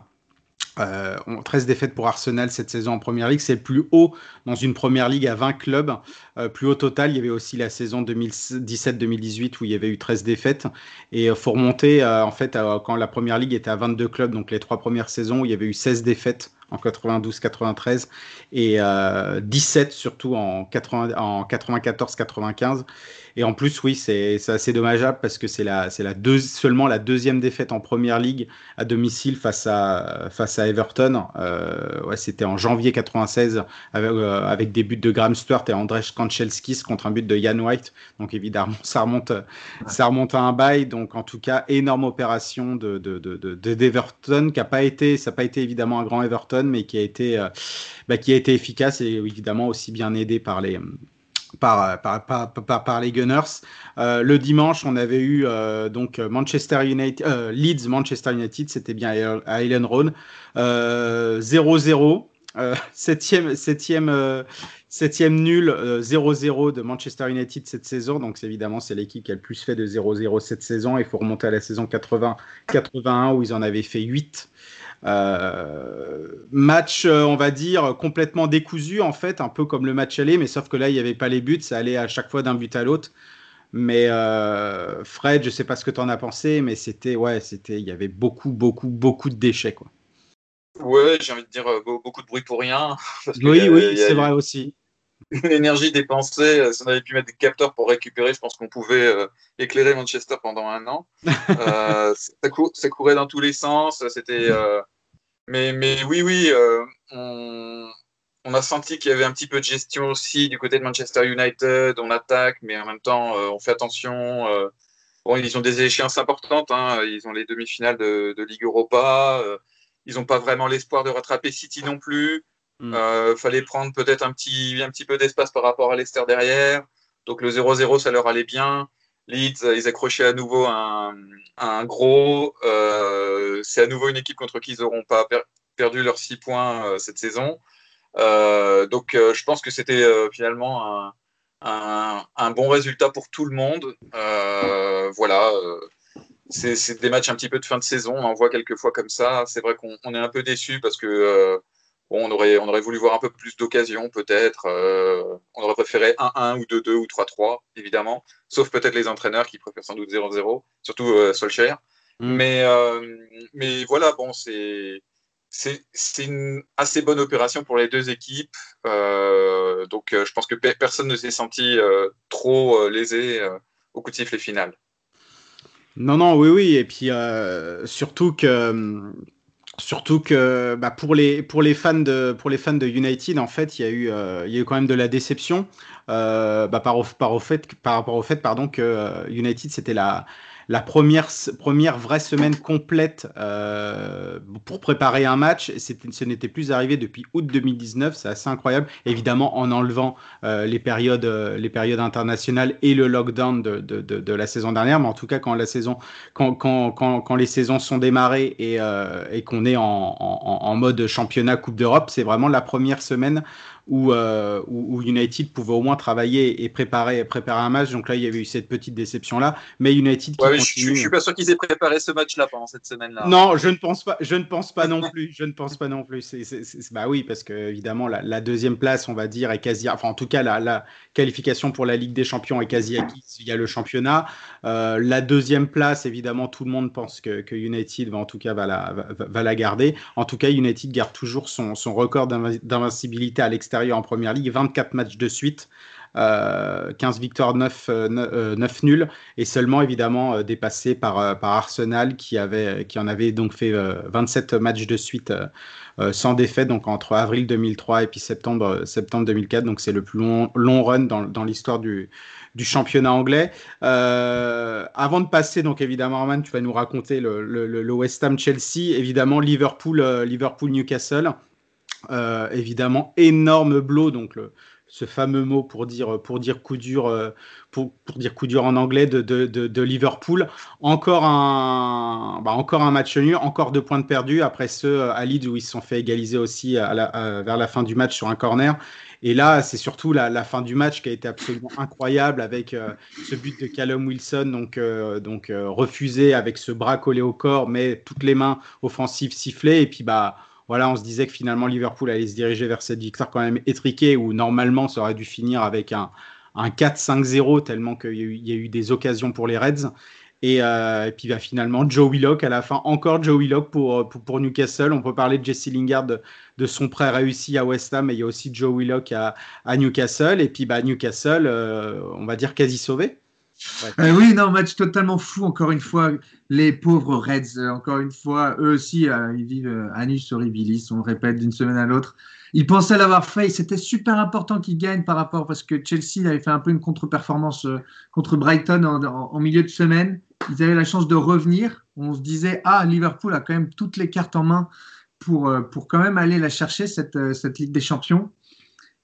Euh, 13 défaites pour Arsenal cette saison en première ligue. C'est le plus haut dans une première ligue à 20 clubs. Euh, plus haut total, il y avait aussi la saison 2017-2018 où il y avait eu 13 défaites. Et il euh, faut remonter euh, en fait quand la première ligue était à 22 clubs, donc les trois premières saisons où il y avait eu 16 défaites en 92-93 et 17 surtout en, en 94-95. Et en plus, oui, c'est assez dommageable parce que c'est seulement la deuxième défaite en première ligue à domicile face à, face à Everton. Euh, ouais, C'était en janvier 96 avec, euh, avec, des buts de Graham Stewart et Andrzej Kanchelskis contre un but de Ian White. Donc évidemment, ça remonte, ça remonte à un bail. Donc en tout cas, énorme opération de d'Everton de, de, qui n'a pas été, ça n'a pas été évidemment un grand Everton, mais qui a été, euh, bah, qui a été efficace et évidemment aussi bien aidé par les par, par, par, par, les Gunners. Euh, le dimanche, on avait eu euh, donc Manchester United, euh, Leeds, Manchester United, c'était bien à Ellen Road, 0-0. septième, septième, septième nul 0-0 de Manchester United cette saison. Donc évidemment, c'est l'équipe qui a le plus fait de 0-0 cette saison. Il faut remonter à la saison 80-81 où ils en avaient fait 8. Euh, match, euh, on va dire, complètement décousu, en fait, un peu comme le match aller, mais sauf que là, il n'y avait pas les buts, ça allait à chaque fois d'un but à l'autre. Mais euh, Fred, je sais pas ce que tu en as pensé, mais c'était, ouais, c'était, il y avait beaucoup, beaucoup, beaucoup de déchets, quoi. Ouais, j'ai envie de dire beaucoup de bruit pour rien. oui, oui, c'est vrai aussi l'énergie dépensée, euh, si on avait pu mettre des capteurs pour récupérer, je pense qu'on pouvait euh, éclairer Manchester pendant un an. euh, ça, cou ça, courait dans tous les sens. C'était. Mais, mais oui, oui, euh, on, on, a senti qu'il y avait un petit peu de gestion aussi du côté de Manchester United. On attaque, mais en même temps, on fait attention. bon, ils ont des échéances importantes. Hein. Ils ont les demi-finales de, de, Ligue Europa. ils n'ont pas vraiment l'espoir de rattraper City non plus. Il mm. euh, fallait prendre peut-être un petit, un petit peu d'espace par rapport à Leicester derrière. Donc le 0-0, ça leur allait bien. Leeds, ils accrochaient à nouveau un, gros. Euh, c'est à nouveau une équipe contre qui ils n'auront pas per perdu leurs 6 points euh, cette saison. Euh, donc euh, je pense que c'était euh, finalement un, un, un, bon résultat pour tout le monde. voilà. c'est des matchs un petit peu de fin de saison. On en voit quelques fois comme ça. C'est vrai qu'on est un peu déçu parce que Bon, on aurait, on aurait voulu voir un peu plus d'occasions, peut-être. Euh, on aurait préféré 1-1 ou 2-2 ou 3-3, évidemment. Sauf peut-être les entraîneurs qui préfèrent sans doute 0-0, surtout euh, Solskjaer. Mm. Mais, euh, mais voilà, bon, c'est. C'est une assez bonne opération pour les deux équipes. Euh, donc, je pense que pe personne ne s'est senti euh, trop lésé au coup de sifflet final. Non, non, oui, oui. Et puis, surtout que Surtout que bah, pour, les, pour, les fans de, pour les fans de United, en fait, il y, a eu, euh, il y a eu quand même de la déception euh, bah, par, par, au fait, par rapport au fait pardon, que euh, United, c'était la, la première, vraie semaine complète euh, pour préparer un match. Ce n'était plus arrivé depuis août 2019, c'est assez incroyable. Évidemment, en enlevant euh, les, périodes, euh, les périodes internationales et le lockdown de, la saison dernière, mais en tout cas, quand, les saisons sont démarrées et, qu'on est en mode championnat Coupe d'Europe, c'est vraiment la première semaine où, euh, où, United pouvait au moins travailler et préparer, préparer un match. Donc là, il y avait eu cette petite déception-là. Mais United qui ouais, continue... je, je, suis pas sûr qu'ils aient préparé ce match-là pendant cette semaine-là. Non, je ne pense pas. Je ne pense pas non plus. Je ne pense pas non plus. C'est, c'est, c'est, bah oui, parce que évidemment, la, la, deuxième place, on va dire, est quasi. Enfin, en tout cas, la, la qualification pour la Ligue des Champions est quasi acquise via le championnat. Euh, la deuxième place, évidemment, tout le monde pense que, que United va en tout cas va la, va, va la garder. En tout cas, United garde toujours son, son record d'invincibilité à l'extérieur en première ligue, 24 matchs de suite. Euh, 15 victoires, 9, euh, 9 nuls, et seulement évidemment euh, dépassé par, euh, Arsenal qui, avait, qui en avait donc fait 27 matchs de suite sans défaite, donc entre avril 2003 et puis septembre, septembre 2004. Donc c'est le plus long, long run dans, dans l'histoire du, du championnat anglais. Euh, avant de passer, donc évidemment, Arman, tu vas nous raconter le, le, le West Ham Chelsea, évidemment Liverpool, Liverpool Newcastle. Euh, évidemment, énorme blow, donc ce fameux mot pour dire, pour dire coup dur, euh, pour, pour dire coup dur en anglais de, de, de, Liverpool. Encore un, bah encore un match nul, encore deux points de perdus après ceux euh, à Leeds où ils se sont fait égaliser aussi vers la fin du match sur un corner. Et là, c'est surtout la, fin du match qui a été absolument incroyable avec ce but de Callum Wilson, donc, donc refusé avec ce bras collé au corps, mais toutes les mains offensives sifflées. Et puis, bah, voilà, on se disait que finalement Liverpool allait se diriger vers cette victoire quand même étriquée où normalement ça aurait dû finir avec un, 4-5-0 tellement qu'il y, a eu des occasions pour les Reds. Et, euh, puis bah, finalement, Joe Willock à la fin, encore Joe Willock pour, pour, Newcastle. On peut parler de Jesse Lingard, de, son prêt réussi à West Ham, mais il y a aussi Joe Willock à, Newcastle. Et puis bah, Newcastle, euh, on va dire quasi sauvé. Euh, oui, non, match totalement fou, encore une fois. Les pauvres Reds, euh, encore une fois, eux aussi, euh, ils vivent anus horribilis, on le répète d'une semaine à l'autre. Ils pensaient l'avoir fait, c'était super important qu'ils gagnent par rapport, parce que Chelsea avait fait un peu une contre-performance contre Brighton en, milieu de semaine. Ils avaient la chance de revenir. On se disait, ah, Liverpool a quand même toutes les cartes en main pour, pour quand même aller la chercher, cette, cette Ligue des Champions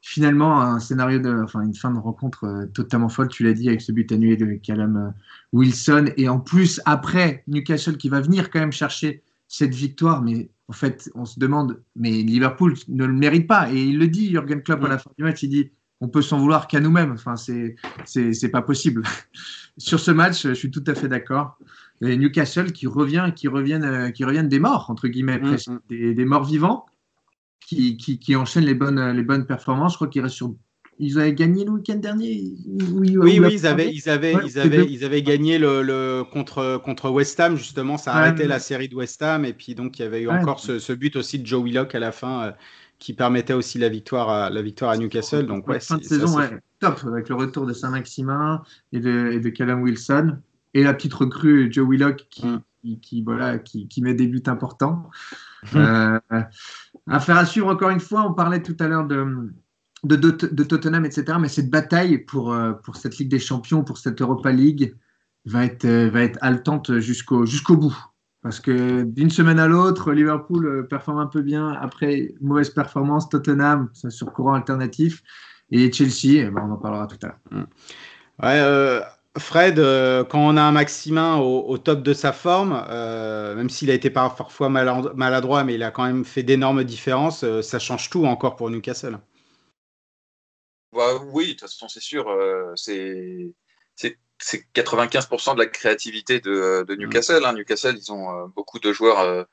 finalement un scénario de, enfin une fin de rencontre euh, totalement folle, tu l'as dit, avec ce but annulé de Callum euh, Wilson. Et en plus, après, Newcastle qui va venir quand même chercher cette victoire, mais en fait, on se demande, mais Liverpool ne le mérite pas. Et il le dit, Jürgen Klopp, à la fin du match, il dit, on peut s'en vouloir qu'à nous-mêmes. Enfin, c'est, c'est, pas possible. Sur ce match, je suis tout à fait d'accord. Newcastle qui revient, qui reviennent, euh, qui reviennent des morts, entre guillemets, mm, mm. des, des morts vivants qui, qui, enchaînent les bonnes, les bonnes performances. Je crois qu'ils restent sur ils avaient gagné le week-end dernier Oui, oui, ils, avaient, ils, avaient, ils, avaient, ils avaient gagné le, le, contre, contre West Ham, justement. Ça arrêtait la série de West Ham. Et puis, donc, il y avait eu encore ce, ce, but aussi de Joe Willock à la fin euh, qui permettait aussi la victoire à, la victoire à Newcastle. Donc, ouais, fin de saison, top, avec le retour de Saint-Maximin et de, et de Callum Wilson. Et la petite recrue Joe Willock qui, qui, qui, voilà, qui, qui met des buts importants. Euh, affaire à suivre encore une fois. On parlait tout à l'heure de, de, Tottenham, etc. Mais cette bataille pour, euh, pour cette Ligue des Champions, pour cette Europa League, va être, euh, va être haletante jusqu'au jusqu'au bout. Parce que d'une semaine à l'autre, Liverpool performe un peu bien. Après, mauvaise performance, Tottenham, sur courant alternatif. Et Chelsea, eh ben, on en parlera tout à l'heure. Ouais, Fred, euh, quand on a un Maximin au, top de sa forme, euh, même s'il a été parfois maladroit, mais il a quand même fait d'énormes différences, euh, ça change tout encore pour Newcastle. Bah, oui, de toute façon, c'est sûr. c'est 95% de la créativité de, mm. Newcastle. Hein. Newcastle, ils ont beaucoup de joueurs,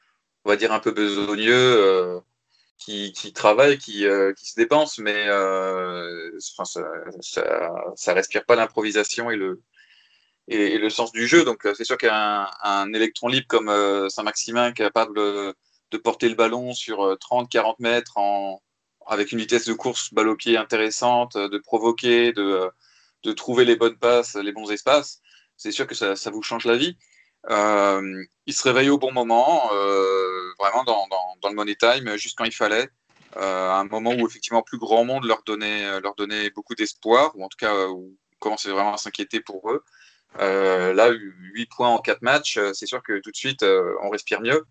on va dire, un peu besogneux qui, qui travaillent, qui, euh, qui, se dépensent, mais euh, enfin, ça, ça, ça, respire pas l'improvisation et le, et, le sens du jeu. Donc euh, c'est sûr qu'un un électron libre comme euh, Saint-Maximin capable de porter le ballon sur 30-40 mètres en, avec une vitesse de course balle au pied intéressante, de provoquer, de, de trouver les bonnes passes, les bons espaces, c'est sûr que ça, ça vous change la vie. Euh, il se réveille au bon moment, euh, vraiment dans, dans, le money time, juste quand il fallait. Euh, à un moment où effectivement plus grand monde leur donnait, leur donnait beaucoup d'espoir, ou en tout cas où on commençait vraiment à s'inquiéter pour eux. là, 8 points en 4 matchs, c'est sûr que tout de suite, on respire mieux.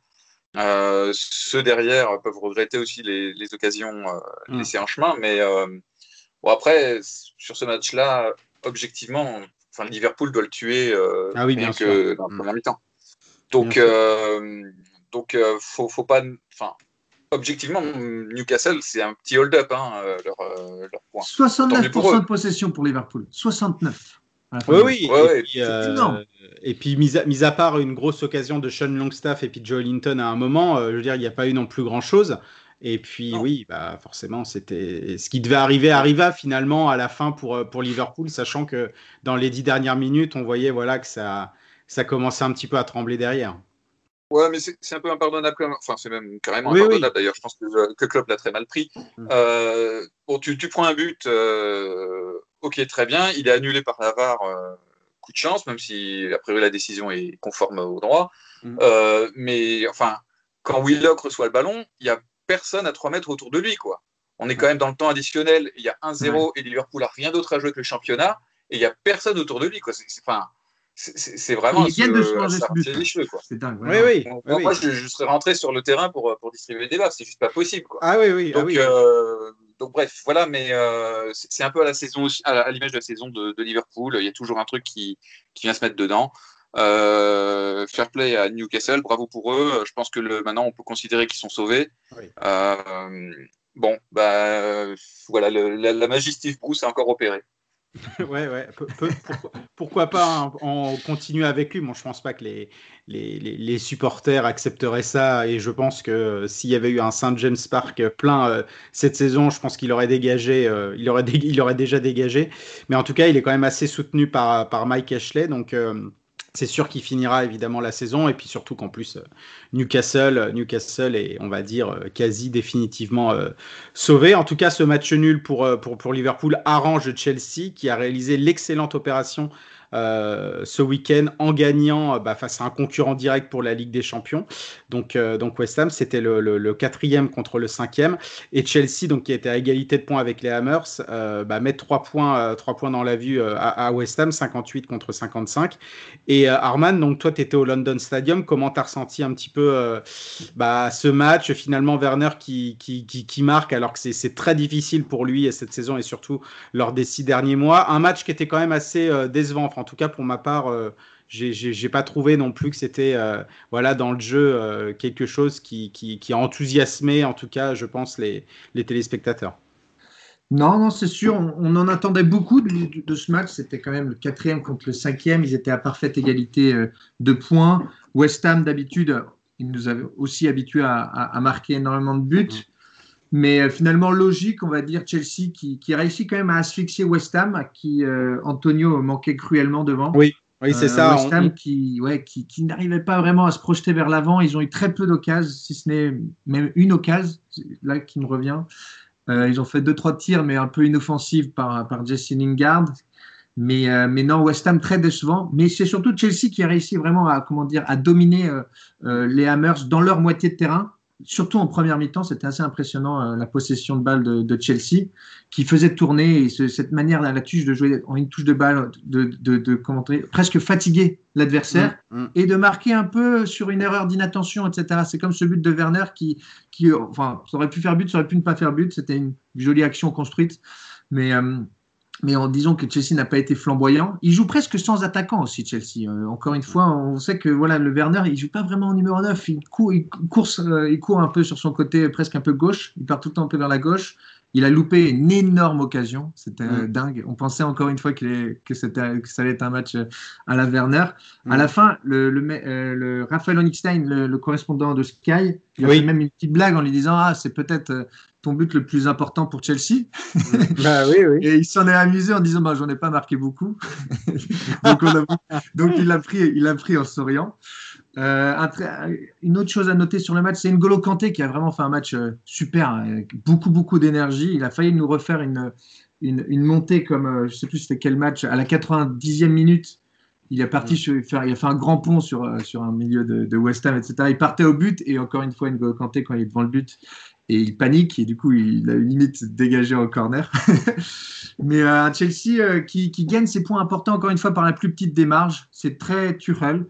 ceux derrière peuvent regretter aussi les, les occasions mm. laissées en chemin, mais bon, après, sur ce match-là, objectivement, enfin, Liverpool doit le tuer euh, ah oui, bien que dans le mm. mi-temps. Donc, euh, donc euh, faut, faut pas. Enfin, objectivement, Newcastle, c'est un petit hold-up, hein, leur, leur, point. 69% de possession pour Liverpool. 69. Oui, oui. et, puis, et, puis, mis, à, mis à, part une grosse occasion de Sean Longstaff et puis Joe Linton à un moment, je veux dire, il n'y a pas eu non plus grand-chose. Et puis oui, bah forcément, c'était ce qui devait arriver arriva finalement à la fin pour, euh, pour Liverpool, sachant que dans les dix dernières minutes, on voyait voilà que ça, ça commençait un petit peu à trembler derrière. Ouais, mais c'est un peu impardonnable. Enfin, c'est même carrément impardonnable d'ailleurs. Je pense que, que Klopp l'a très mal pris. Mm. Euh, bon, tu, tu, prends un but, euh, ok, très bien. Il est annulé par la VAR, coup de chance, même si a priori la décision est conforme au droit. Mm. mais enfin, quand Willock reçoit le ballon, il y a personne à 3 mètres autour de lui. Quoi. On est quand même dans le temps additionnel, il y a 1-0 et Liverpool n'a rien d'autre à jouer que le championnat, et il n'y a personne autour de lui. Quoi. C'est, enfin, c'est, vraiment. Ils viennent de changer de cheveux, quoi. C'est dingue. Oui, oui. moi, Je, serais rentré sur le terrain pour, pour distribuer des balles, c'est juste pas possible. Quoi. Ah oui, oui. Ah Donc, euh, donc bref, voilà, mais euh, c'est un peu à la saison, à l'image de la saison de, de, Liverpool. Il y a toujours un truc qui, qui vient se mettre dedans. Euh, fair play à Newcastle, bravo pour eux. Je pense que le, maintenant on peut considérer qu'ils sont sauvés. Oui. Euh, bon, bah voilà, le, la, la, magie Steve Bruce a encore opéré. ouais, ouais. pourquoi, pourquoi, pas en, hein, continuer avec lui Moi, je pense pas que les, les, les, supporters accepteraient ça. Et je pense que euh, s'il y avait eu un Saint James Park plein euh, cette saison, je pense qu'il aurait dégagé. Euh, il, aurait il aurait déjà dégagé. Mais en tout cas, il est quand même assez soutenu par, par Mike Ashley. Donc c'est sûr qu'il finira évidemment la saison et puis surtout qu'en plus euh, Newcastle, euh, Newcastle est on va dire euh, quasi définitivement sauvé. En tout cas, ce match nul pour, pour, pour Liverpool arrange Chelsea qui a réalisé l'excellente opération euh, ce week-end en gagnant bah, face à un concurrent direct pour la Ligue des Champions. Donc, euh, West Ham, c'était le, quatrième contre le cinquième. Et Chelsea, donc, qui était à égalité de points avec les Hammers, euh, bah, met trois points, dans la vue à, West Ham, 58 contre 55. Et Arman, donc toi, tu étais au London Stadium. Comment tu ressenti un petit peu bah, ce match Finalement, Werner qui, marque alors que c'est très difficile pour lui cette saison et surtout lors des six derniers mois. Un match qui était quand même assez décevant en tout cas, pour ma part, euh, j'ai pas trouvé non plus que c'était euh, voilà dans le jeu euh, quelque chose qui, a enthousiasmé, en tout cas, je pense, les, téléspectateurs. Non, non, c'est sûr. On, en attendait beaucoup de ce match. C'était quand même le quatrième contre le cinquième. Ils étaient à parfaite égalité de points. West Ham, d'habitude, ils nous avaient aussi habitués à, à, marquer énormément de buts. Mais euh, finalement, logique, on va dire Chelsea qui, qui réussit quand même à asphyxier West Ham, à qui euh, Antonio manquait cruellement devant. Oui, oui c'est ça. Euh, West Ham qui, ouais, qui, qui n'arrivait pas vraiment à se projeter vers l'avant. Ils ont eu très peu d'occasions, si ce n'est même une occasion, là qui me revient. ils ont fait deux, trois tirs, mais un peu inoffensifs par, par Jesse Lingard. Mais, mais non, West Ham très décevant. Mais c'est surtout Chelsea qui a réussi vraiment à, comment dire, à dominer les Hammers dans leur moitié de terrain surtout en première mi-temps, c'était assez impressionnant euh, la possession de balle de, Chelsea, qui faisait tourner et cette manière la touche de jouer en une touche de balle, de, de, presque fatiguer l'adversaire mm, mm. et de marquer un peu sur une erreur d'inattention, etc. C'est comme ce but de Werner qui, qui, enfin, ça aurait pu faire but, ça aurait pu ne pas faire but. C'était une jolie action construite, mais euh, mais en disant que Chelsea n'a pas été flamboyant. Il joue presque sans attaquant aussi, Chelsea. Euh, encore une fois, on sait que voilà, le Werner, il joue pas vraiment au numéro 9. Il court, il, course, euh, il court un peu sur son côté presque un peu gauche. Il part tout le temps un peu vers la gauche. Il a loupé une énorme occasion. C'était mm. dingue. On pensait encore une fois que, que, ça allait être un match euh, à la Werner. À mm. la fin, le, le, le Raphaël Onyxstein, le, correspondant de Sky, il a fait même une petite blague en lui disant Ah, c'est peut-être ton but le plus important pour Chelsea. bah, oui, oui. Et il s'en est amusé en disant bah, J'en ai pas marqué beaucoup. donc, donc, il l'a pris, il pris en souriant. Euh, une autre chose à noter sur le match, c'est N'Golo Kanté qui a vraiment fait un match euh, super, avec beaucoup, beaucoup d'énergie. Il a failli nous refaire une, une, montée comme, euh, je sais plus c'était quel match, à la 90e minute. Il est parti mm. faire, il a fait un grand pont sur, sur un milieu de, de, West Ham, etc. Il partait au but et encore une fois, N'Golo Kanté, quand il est devant le but, et il panique et du coup il a une limite dégagé en corner. Mais euh, un Chelsea euh, qui, qui, gagne ses points importants encore une fois par la plus petite marges, c'est très Tuchel.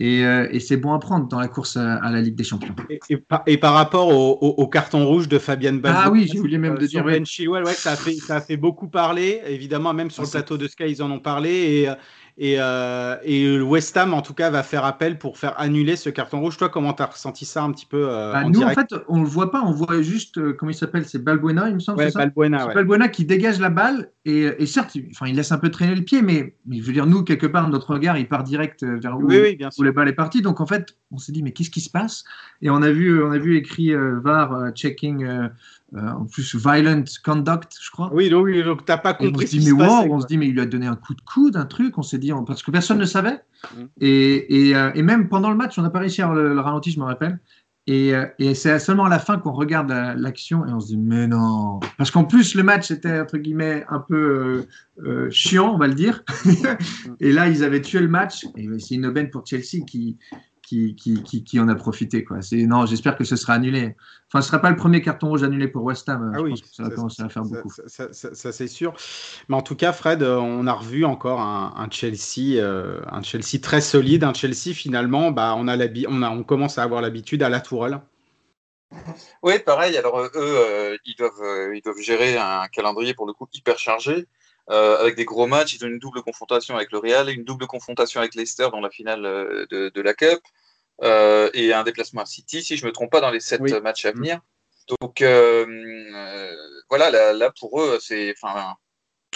Et, euh, et c'est bon à prendre dans la course à, la Ligue des Champions. Et, et, par, et par, rapport au, au, carton rouge de Fabienne Balbo, ah oui, j'ai voulu même de dire Ben Chilwell, ouais, ça a fait ça a fait beaucoup parler. Évidemment, même sur le plateau de Sky, ils en ont parlé. Et et, euh, et, West Ham, en tout cas, va faire appel pour faire annuler ce carton rouge. Toi, comment tu as ressenti ça un petit peu euh, bah, en Nous, direct en fait, on le voit pas. On voit juste, euh, comment il s'appelle C'est Balbuena, il me semble. Ouais, Balbuena, ouais. Balbuena qui dégage la balle. Et, et certes, il laisse un peu traîner le pied, mais, mais je veux dire, nous, quelque part, notre regard, il part direct euh, vers où, oui, oui, bien où la balle est partie. Donc, en fait, on s'est dit, mais qu'est-ce qui se passe? Et on a vu, on a vu écrit VAR checking euh, en plus, violent conduct, je crois. Oui, donc, donc tu n'as pas compris. on se dit, mais wow, on se dit, mais il lui a donné un coup de coude, un truc. On s'est dit, parce que personne ne savait. Mm. Et, et, euh, et, même pendant le match, on n'a pas réussi à avoir le, ralenti, je me rappelle. Et, euh, et c'est seulement à la fin qu'on regarde l'action et on se dit, mais non. Parce qu'en plus, le match était, entre guillemets, un peu euh, chiant, on va le dire. et là, ils avaient tué le match. Et c'est une aubaine pour Chelsea qui, qui, qui, qui, en a profité. Quoi. Non, j'espère que ce sera annulé. Enfin, ce ne sera pas le premier carton rouge annulé pour West Ham. Ah je oui, pense que ça va commencer à faire beaucoup. Ça, ça, c'est sûr. Mais en tout cas, Fred, euh, on a revu encore un, Chelsea, euh, un Chelsea très solide. Un Chelsea, finalement, bah, on, a on, a, on commence à avoir l'habitude à la tourelle. Oui, pareil. Alors eux, ils doivent, ils doivent gérer un calendrier pour le coup hyper chargé. Avec des gros matchs, ils ont une double confrontation avec le Real, une double confrontation avec Leicester dans la finale de, de la Cup, et un déplacement à City, si je ne me trompe pas, dans les sept matchs à venir. Donc voilà, là, là, pour eux, c'est, enfin,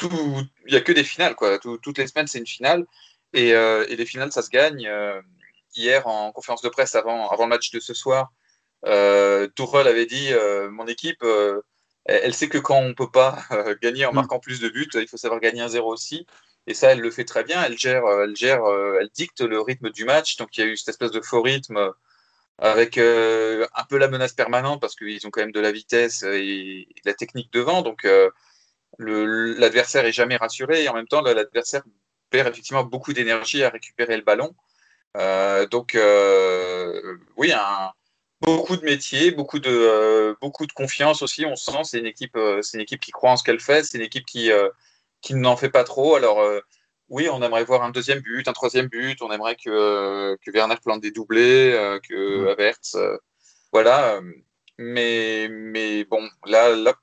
il n'y a que des finales, quoi. toutes les semaines, c'est une finale. Et, euh, et, les finales, ça se gagne. Euh, hier, en conférence de presse avant, avant le match de ce soir, euh, Tourelle avait dit euh, Mon équipe, euh, elle sait que quand on ne peut pas gagner en mm. marquant plus de buts, il faut savoir gagner un zéro aussi. Et ça, elle le fait très bien. Elle gère, elle, gère, elle dicte le rythme du match. Donc, il y a eu cette espèce de faux rythme avec un peu la menace permanente parce qu'ils ont quand même de la vitesse et, de la technique devant. Donc, l'adversaire est jamais rassuré et en même temps l'adversaire perd effectivement beaucoup d'énergie à récupérer le ballon. Euh, donc euh, oui, un, beaucoup de métiers, beaucoup de, euh, beaucoup de confiance aussi. On sent c'est une équipe, c'est une équipe qui croit en ce qu'elle fait, c'est une équipe qui, qui n'en fait pas trop. Alors oui, on aimerait voir un deuxième but, un troisième but. On aimerait que, que Werner plante des doublés, que Havertz, voilà. Mais, mais bon, là, là,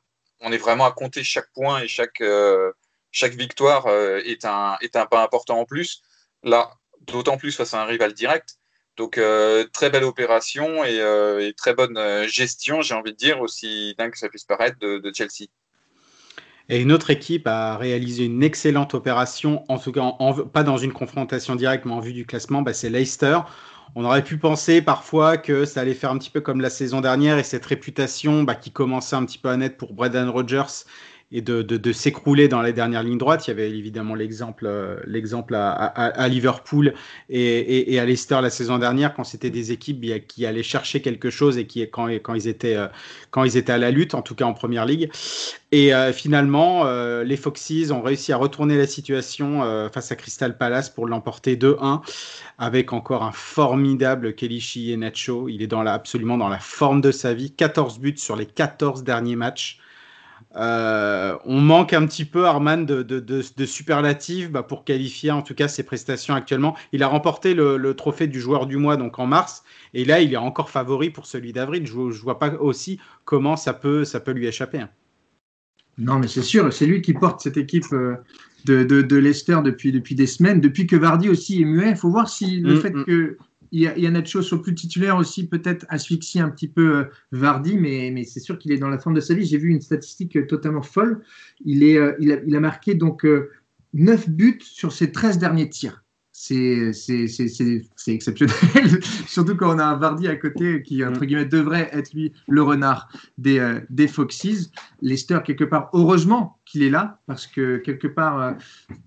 on est vraiment à compter chaque point et chaque, euh, chaque victoire euh, est, un, est un pas important en plus. Là, d'autant plus face à un rival direct. Donc, euh, très belle opération et, très bonne gestion, j'ai envie de dire, aussi dingue que ça puisse paraître, de, Chelsea. Et une autre équipe a réalisé une excellente opération, en tout cas pas dans une confrontation directe, mais en vue du classement, bah, c'est Leicester. On aurait pu penser parfois que ça allait faire un petit peu comme la saison dernière et cette réputation bah, qui commençait un petit peu à naître pour Brendan Rodgers et de, s'écrouler dans les dernières lignes droites. Il y avait évidemment l'exemple, euh, à, Liverpool et, à Leicester la saison dernière, quand c'était des équipes qui allaient chercher quelque chose et qui, quand, quand, ils étaient, euh, quand ils étaient à la lutte, en tout cas en première ligue. Et euh, finalement, les Foxes ont réussi à retourner la situation face à Crystal Palace pour l'emporter 2-1 avec encore un formidable Kelichi Nacho. Il est absolument dans la forme de sa vie. 14 buts sur les 14 derniers matchs. Euh, on manque un petit peu, Arman, de, de, de, superlatifs bah, pour qualifier en tout cas ses prestations actuellement. Il a remporté le, trophée du joueur du mois donc en mars, et là il est encore favori pour celui d'avril. Je ne vois pas aussi comment ça peut, ça peut lui échapper. Hein. Non, mais c'est sûr, c'est lui qui porte cette équipe euh, de, de, Leicester depuis, depuis des semaines, depuis que Vardy aussi est muet. Il faut voir si le mm, fait mm. que il y a, il y soit plus titulaire aussi, peut-être asphyxie un petit peu euh, Vardy, mais, mais c'est sûr qu'il est dans la forme de sa vie. J'ai vu une statistique euh, totalement folle. Il, est, euh, il, a, il a marqué donc 9 buts sur ses 13 derniers tirs c'est exceptionnel, surtout quand on a un Vardy à côté qui, entre mm. guillemets, devrait être lui le renard des, euh, des Foxes. Leicester, quelque part, heureusement qu'il est là, parce que quelque part, euh,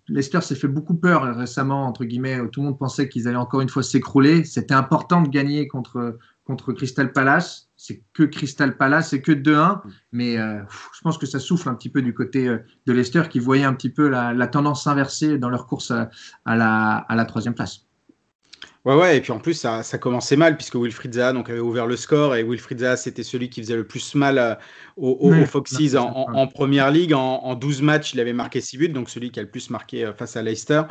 Leicester s'est fait beaucoup peur récemment, entre guillemets, tout le monde pensait qu'ils allaient encore une fois s'écrouler. C'était important de gagner contre, contre Crystal Palace c'est que Crystal Palace, c'est que 2-1. Mais euh, je pense que ça souffle un petit peu du côté euh, de Leicester qui voyait un petit peu la, tendance s'inverser dans leur course à, la, à, la, troisième place. Ouais, ouais, et puis en plus, ça, ça commençait mal puisque Wilfried Zaha donc, avait ouvert le score et Wilfried Zaha, c'était celui qui faisait le plus mal euh, aux, Foxes en, première ligue. En, 12 matchs, il avait marqué 6 buts, donc celui qui a le plus marqué face à Leicester.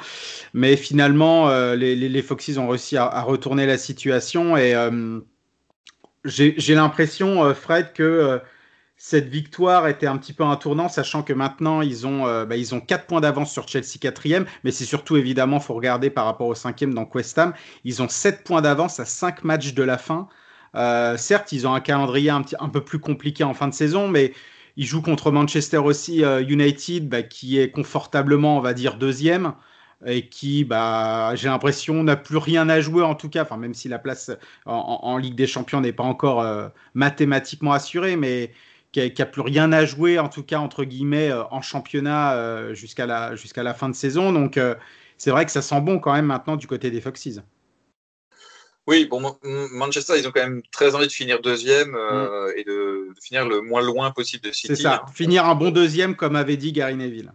Mais finalement, les, les, Foxes ont réussi à, retourner la situation et j'ai l'impression, euh, Fred, que euh, cette victoire était un petit peu un tournant, sachant que maintenant ils ont, euh, bah, ils ont 4 points d'avance sur Chelsea 4 mais c'est surtout évidemment, faut regarder par rapport au 5e dans West Ham, ils ont 7 points d'avance à 5 matchs de la fin. certes, ils ont un calendrier un, petit, un peu plus compliqué en fin de saison, mais ils jouent contre Manchester aussi United, bah, qui est confortablement, on va dire, deuxième et qui, bah, j'ai l'impression, n'a plus rien à jouer en tout cas, enfin, même si la place en, Ligue des Champions n'est pas encore euh, mathématiquement assurée, mais qui n'a plus rien à jouer en tout cas, entre guillemets, euh, en championnat euh, jusqu'à la, jusqu'à la fin de saison. Donc, c'est vrai que ça sent bon quand même maintenant du côté des Foxes. Oui, bon, Manchester, ils ont quand même très envie de finir deuxième mm. et de, finir le moins loin possible de City. C'est ça, hein. finir un bon deuxième, comme avait dit Gary Neville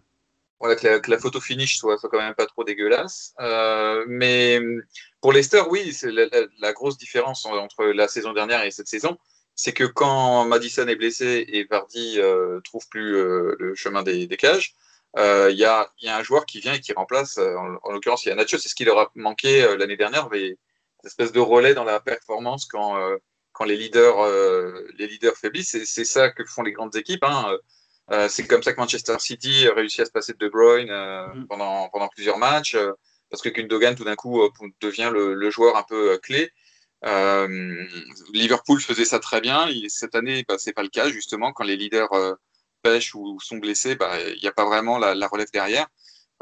voilà, que, la, photo finish soit, soit, quand même pas trop dégueulasse. Euh, mais pour Leicester, oui, c'est la, grosse différence entre la saison dernière et cette saison, c'est que quand Madison est blessé et Vardy euh, trouve plus euh, le chemin des, cages, euh, il y, a, y, a, un joueur qui vient et qui remplace, en, en l'occurrence, il y a Nacho, c'est ce qui leur a manqué l'année dernière, mais une espèce de relais dans la performance quand, quand les leaders, euh, les leaders faiblissent. C'est ça que font les grandes équipes. Hein. Euh, c'est comme ça que Manchester City a réussi à se passer de De Bruyne mm. pendant, pendant plusieurs matchs, parce que Gundogan, tout d'un coup, devient le, joueur un peu clé. Liverpool faisait ça très bien. cette année, bah, ce n'est pas le cas, justement, quand les leaders pêchent ou sont blessés, bah, il n'y a pas vraiment la, la relève derrière.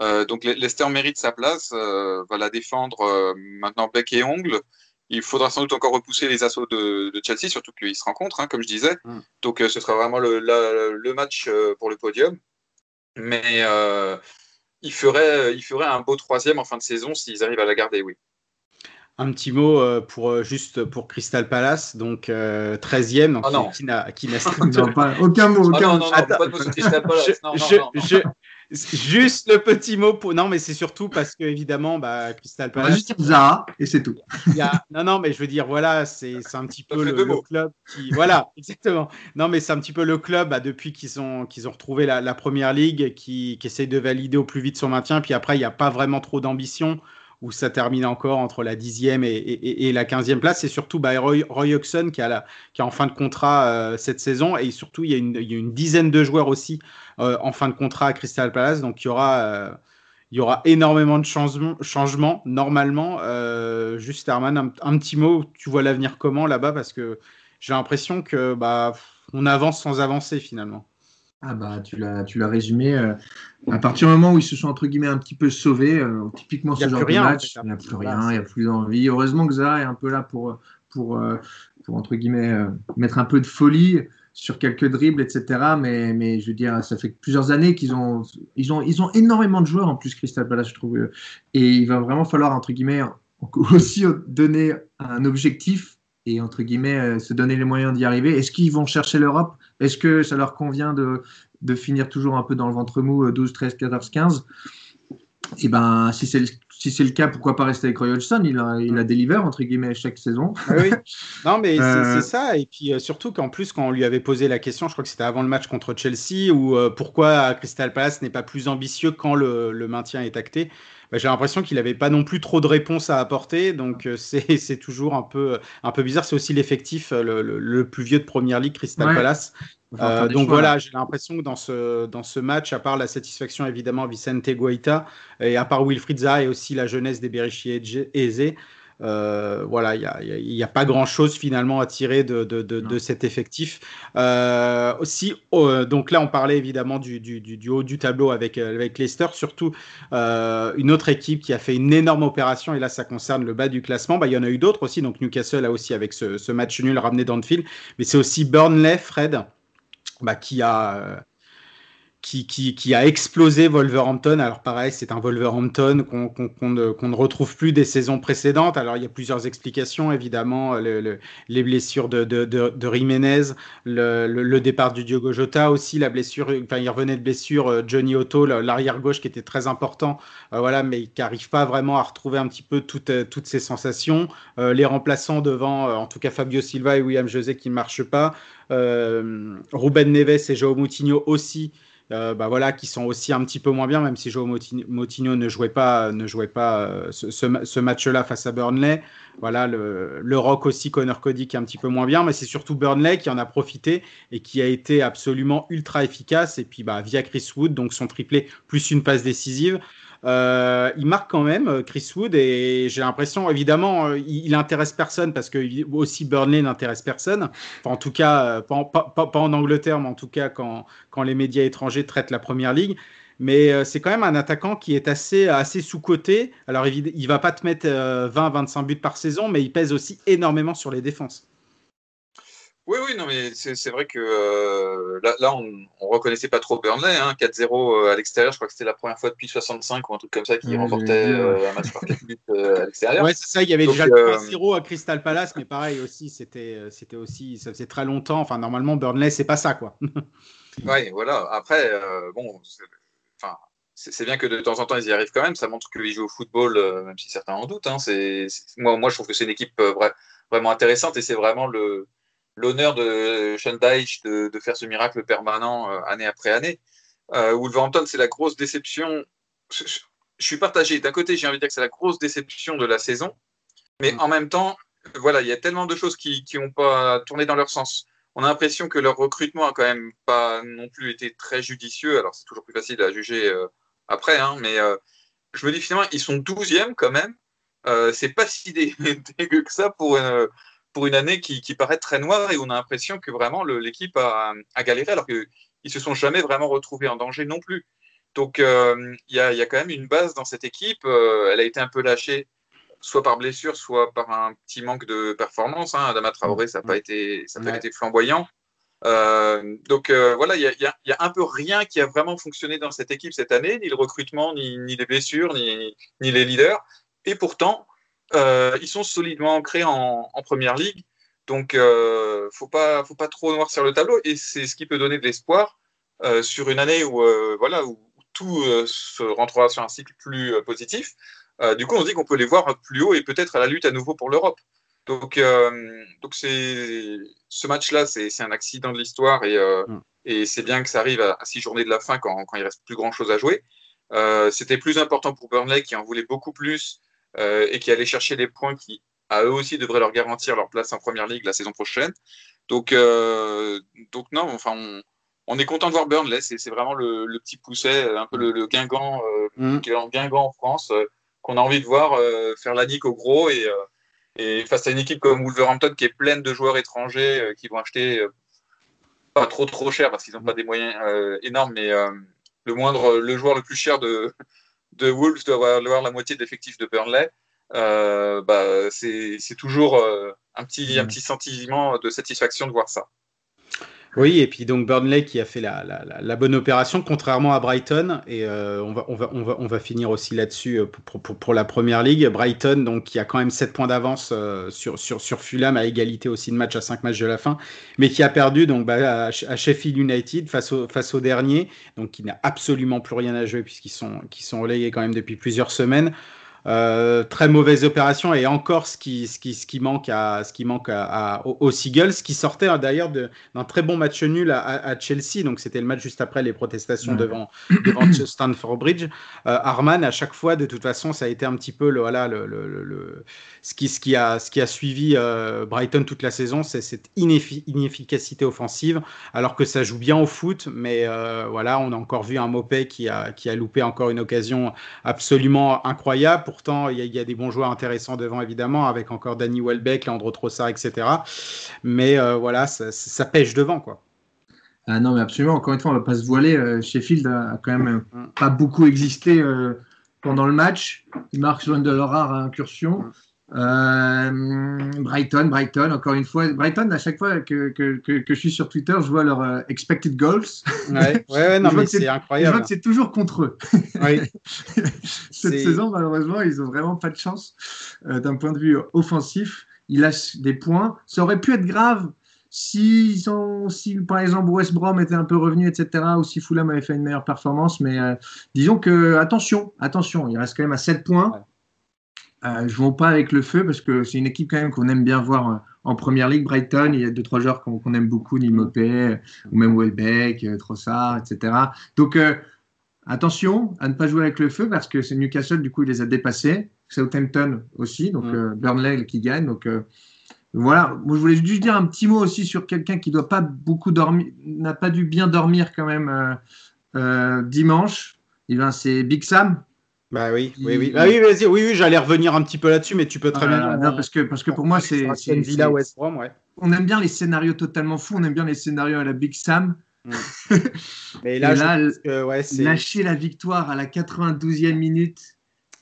Euh, donc Leicester mérite sa place, euh, va la défendre euh, maintenant bec et ongle. Il faudra sans doute encore repousser les assauts de, Chelsea, surtout qu'ils se rencontrent, hein, comme je disais. Mm. Donc ce sera vraiment le, match pour le podium. Mais il, ferait, il ferait un beau troisième en fin de saison s'ils arrivent à la garder, oui. Un petit mot pour juste pour Crystal Palace, donc 13e, donc oh qui, n'a aucun mot. Aucun non, non, pas de mot sur Crystal Palace. je, Juste le petit mot pour. Non, mais c'est surtout parce que, évidemment, bah, Crystal Palace. On va juste dire et c'est tout. Non, non, mais je veux dire, voilà, c'est un petit peu le, club qui. Voilà, exactement. Non, mais c'est un petit peu le club, bah, depuis qu'ils ont, qu'ils ont retrouvé la, première ligue, qui, qui essaye de valider au plus vite son maintien. Puis après, il n'y a pas vraiment trop d'ambition où ça termine encore entre la 10e et, la 15e place. C'est surtout bah, Roy, Hodgson qui, est en fin de contrat euh, cette saison. Et surtout, il y, a une, dizaine de joueurs aussi euh, en fin de contrat à Crystal Palace. Donc, il y aura, euh, énormément de changements, changements normalement. juste, Herman, un, petit mot. Tu vois l'avenir comment là-bas? Parce que j'ai l'impression que bah, on avance sans avancer finalement. Ah bah tu l'as tu l'as résumé. Euh, à partir du moment où ils se sont entre guillemets un petit peu sauvés, euh, typiquement ce genre de match, il n'y a plus rien, il n'y a plus d'envie. Heureusement que Zaha est un peu là pour pour, euh, pour entre guillemets mettre un peu de folie sur quelques dribbles, etc. Mais, mais je veux dire, ça fait plusieurs années qu'ils ont ils ont ils ont énormément de joueurs en plus Crystal Palace, je trouve. Et il va vraiment falloir entre guillemets aussi donner un objectif et entre guillemets se donner les moyens d'y arriver. Est-ce qu'ils vont chercher l'Europe? Est-ce que ça leur convient de, de, finir toujours un peu dans le ventre mou 12, 13, 14, 15 et ben, si c'est le, si c'est le cas, pourquoi pas rester avec Roy Hodgson? Il a, il a deliver entre guillemets chaque saison. Ah oui. Non, mais c'est, euh, ça. Et puis euh, surtout qu'en plus, quand on lui avait posé la question, je crois que c'était avant le match contre Chelsea, ou euh, pourquoi Crystal Palace n'est pas plus ambitieux quand le, le maintien est acté, bah, j'ai l'impression qu'il n'avait pas non plus trop de réponses à apporter. Donc c'est, c'est toujours un peu, un peu bizarre. C'est aussi l'effectif le, le, plus vieux de Première Ligue, Crystal Palace. Euh, donc voilà, j'ai l'impression que dans ce, dans ce match, à part la satisfaction évidemment Vicente Guaita, et à part Wilfried Zaha et aussi la jeunesse des Berichi Eze, euh, voilà, il n'y a, pas grand-chose finalement à tirer de, de, de, cet effectif. Euh, aussi, oh, donc là, on parlait évidemment du, du, du, haut du tableau avec, avec Leicester, surtout une autre équipe qui a fait une énorme opération, et là, ça concerne le bas du classement. Bah, il y en a eu d'autres aussi, donc Newcastle a aussi avec ce, ce match nul ramené dans le fil, mais c'est aussi Burnley, Fred, bah, qui a euh, qui, qui, qui, a explosé Wolverhampton. Alors pareil, c'est un Wolverhampton qu'on ne, ne, retrouve plus des saisons précédentes. Alors il y a plusieurs explications, évidemment, le, les blessures de, de, de, Jiménez, le, le, départ du Diogo Jota aussi, la blessure, enfin il revenait de blessure euh, Johnny Otto, l'arrière gauche qui était très important, euh, voilà, mais qui n'arrive pas vraiment à retrouver un petit peu toutes, toutes ses sensations. les remplaçants devant, en tout cas Fabio Silva et William José qui ne marchent pas. Euh, Ruben Neves et Joao Moutinho aussi, euh, bah voilà, qui sont aussi un petit peu moins bien, même si Joao Moutinho ne jouait pas, ne jouait pas euh, ce, match-là face à Burnley. Voilà, le, le, Rock aussi, Connor Cody qui est un petit peu moins bien, mais c'est surtout Burnley qui en a profité et qui a été absolument ultra efficace. Et puis bah, via Chris Wood, donc son triplé plus une passe décisive. Euh, il marque quand même euh, Chris Wood et j'ai l'impression, évidemment, euh, il, il, intéresse personne parce que aussi Burnley n'intéresse personne. en tout cas, pas, en Angleterre, mais en tout cas quand, quand les médias étrangers traitent la première ligue. Mais c'est quand même un attaquant qui est assez, assez sous-coté. Alors, il ne va pas te mettre 20-25 buts par saison, mais il pèse aussi énormément sur les défenses. Oui, oui, non, mais c'est vrai que euh, là, là, on ne reconnaissait pas trop Burnley. Hein, 4-0 euh, à l'extérieur, je crois que c'était la première fois depuis 65 ou un truc comme ça qui remportait euh, un match par 4 buts à l'extérieur. Ouais, c'est ça, il y avait déjà le 0 à Crystal Palace, mais pareil aussi, c'était aussi, ça faisait très longtemps. Enfin, normalement, Burnley, c'est pas ça, quoi. oui, voilà. Après, bon, c'est bien que de temps en temps ils y arrivent quand même. Ça montre qu'ils jouent au football, même si certains en doutent. Hein. moi, moi, je trouve que c'est une équipe vraiment intéressante et c'est vraiment le l'honneur de Sean Dyche de, faire ce miracle permanent euh, année après année. Euh, Wolverhampton, c'est la grosse déception. Je, suis partagé. D'un côté, j'ai envie de dire que c'est la grosse déception de la saison, mais mm. en même temps, voilà, il y a tellement de choses qui n'ont pas tourné dans leur sens. On a l'impression que leur recrutement a quand même pas non plus été très judicieux. Alors, c'est toujours plus facile à juger euh, après, hein, mais euh, je me dis finalement, ils sont 12e quand même. C'est pas si dégueu que ça pour une, pour une année qui, qui, paraît très noire et on a l'impression que vraiment l'équipe a, a, galéré alors qu'ils ne se sont jamais vraiment retrouvés en danger non plus. Donc, il y, a, y, a, quand même une base dans cette équipe. elle a été un peu lâchée soit par blessure, soit par un petit manque de performance. Hein. Adama Traoré, ça n'a pas, été, ça pas été flamboyant. Euh, donc euh, voilà, il y, y, a un peu rien qui a vraiment fonctionné dans cette équipe cette année, ni le recrutement, ni, ni les blessures, ni, ni, les leaders. Et pourtant, euh, ils sont solidement ancrés en, en première ligue. Donc, euh, faut pas, faut pas trop noircir le tableau. Et c'est ce qui peut donner de l'espoir euh, sur une année où, voilà, où tout se rentrera sur un cycle plus positif. Euh, du coup, on se dit qu'on peut les voir plus haut et peut-être à la lutte à nouveau pour l'Europe. Donc, euh, donc c'est ce match-là, c'est un accident de l'histoire et, euh, mm. et c'est bien que ça arrive à, six journées de la fin quand, quand il reste plus grand-chose à jouer. C'était plus important pour Burnley qui en voulait beaucoup plus et qui allait chercher des points qui, à eux aussi, devraient leur garantir leur place en Première Ligue la saison prochaine. Donc, donc non, enfin, on, on est content de voir Burnley. C'est vraiment le, le, petit pousset, un peu le, le Guingamp, mm. qui est en Guingamp en France qu'on a envie de voir euh, faire la nique au gros et, euh, et, face à une équipe comme Wolverhampton qui est pleine de joueurs étrangers euh, qui vont acheter pas trop trop cher parce qu'ils n'ont pas des moyens énormes, mais le moindre, le joueur le plus cher de, de Wolves doit avoir, la moitié de l'effectif de Burnley. Euh, bah, c'est toujours un, petit, un petit sentiment de satisfaction de voir ça. Oui, et puis donc Burnley qui a fait la, la, la bonne opération, contrairement à Brighton, et euh, on, va, on, va, on, va, on va finir aussi là-dessus euh, pour, pour, pour, la première ligue. Brighton, donc qui a quand même 7 points d'avance euh, sur, sur, sur Fulham, à égalité aussi de match à 5 matchs de la fin, mais qui a perdu donc bah, à, à, Sheffield United face au, face au dernier, donc qui n'a absolument plus rien à jouer puisqu'ils sont, qui sont relayés quand même depuis plusieurs semaines. Euh, très mauvaise opération et encore ce qui, ce qui, ce qui manque, à, ce qui manque à, à, aux Seagulls, qui sortait hein, d'ailleurs d'un très bon match nul à, à Chelsea. Donc c'était le match juste après les protestations ouais. devant, devant Stanford Bridge. Euh, Arman, à chaque fois, de toute façon, ça a été un petit peu le, voilà, le, le, le ce, qui, ce, qui a, ce qui a suivi euh, Brighton toute la saison, c'est cette ineffi inefficacité offensive, alors que ça joue bien au foot. Mais euh, voilà, on a encore vu un Mopé qui a, qui a loupé encore une occasion absolument incroyable pourtant, il y, y, a des bons joueurs intéressants devant, évidemment, avec encore Danny Welbeck, Leandro Trossard, etc. Mais euh, voilà, ça, ça, pêche devant, quoi. Ah non, mais absolument. Encore une fois, on ne va pas se voiler. Euh, Sheffield a quand même mm. pas beaucoup existé euh, pendant le match. Il marque sur une Euh, Brighton, Brighton, encore une fois. Brighton, à chaque fois que, que, que, que je suis sur Twitter, je vois leur uh, expected goals. Ouais, ouais, non, mais c'est incroyable. Je vois que c'est toujours contre eux. Oui. Cette saison, malheureusement, ils ont vraiment pas de chance euh, d'un point de vue offensif. Ils lâchent des points. Ça aurait pu être grave si, sont, si par exemple West Brom était un peu revenu, etc., ou si Fulham avait fait une meilleure performance. Mais euh, disons que, attention, attention, il reste quand même à 7 points. Ouais euh, jouons pas avec le feu parce que c'est une équipe quand même qu'on aime bien voir euh, en première ligue. Brighton, il y a deux trois joueurs qu'on qu aime beaucoup, Nimopé euh, ou même Welbeck, euh, Trossard, etc. Donc euh, attention à ne pas jouer avec le feu parce que c'est Newcastle du coup il les a dépassés, Southampton aussi, donc mm. Burnley qui gagne. Donc voilà, moi je voulais juste dire un petit mot aussi sur quelqu'un qui doit pas beaucoup dormir, n'a pas dû bien dormir quand même dimanche. Eh ben, c'est Big Sam bah oui, oui, oui. Ah oui, vas-y, oui, oui, j'allais revenir un petit peu là-dessus, mais tu peux très ah, bien. Non, parce que, parce que pour moi, c'est. une Villa West Brom, ouais. On aime bien les scénarios totalement fous, on aime bien les scénarios à la Big Sam. Mm. mais là, là que, ouais, lâcher la victoire à la 92e minute,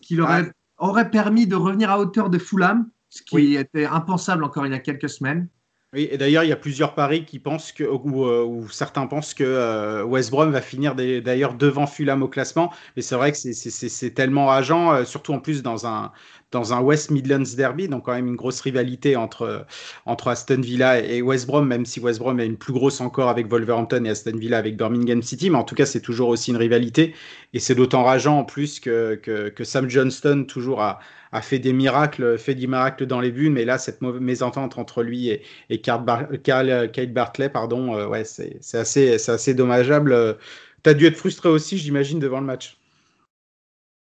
qui leur aurait, aurait permis de revenir à hauteur de Fulham, ce qui oui. était impensable encore il y a quelques semaines. Oui, et d'ailleurs, il y a plusieurs paris qui pensent que, ou, euh, certains pensent que euh, West Brom va finir d'ailleurs devant Fulham au classement. Mais c'est vrai que c'est tellement agent, euh, surtout en plus dans un, dans un West Midlands derby, donc quand même une grosse rivalité entre, entre Aston Villa et West Brom, même si West Brom est une plus grosse encore avec Wolverhampton et Aston Villa avec Birmingham City, mais en tout cas c'est toujours aussi une rivalité, et c'est d'autant rageant en plus que, que, Sam Johnston toujours a, a fait des miracles, fait des miracles dans les buts, mais là cette mésentente entre lui et, et Kyle, Kyle Bartley, pardon, euh, ouais, c'est assez, assez dommageable. Tu as dû être frustré aussi, j'imagine, devant le match.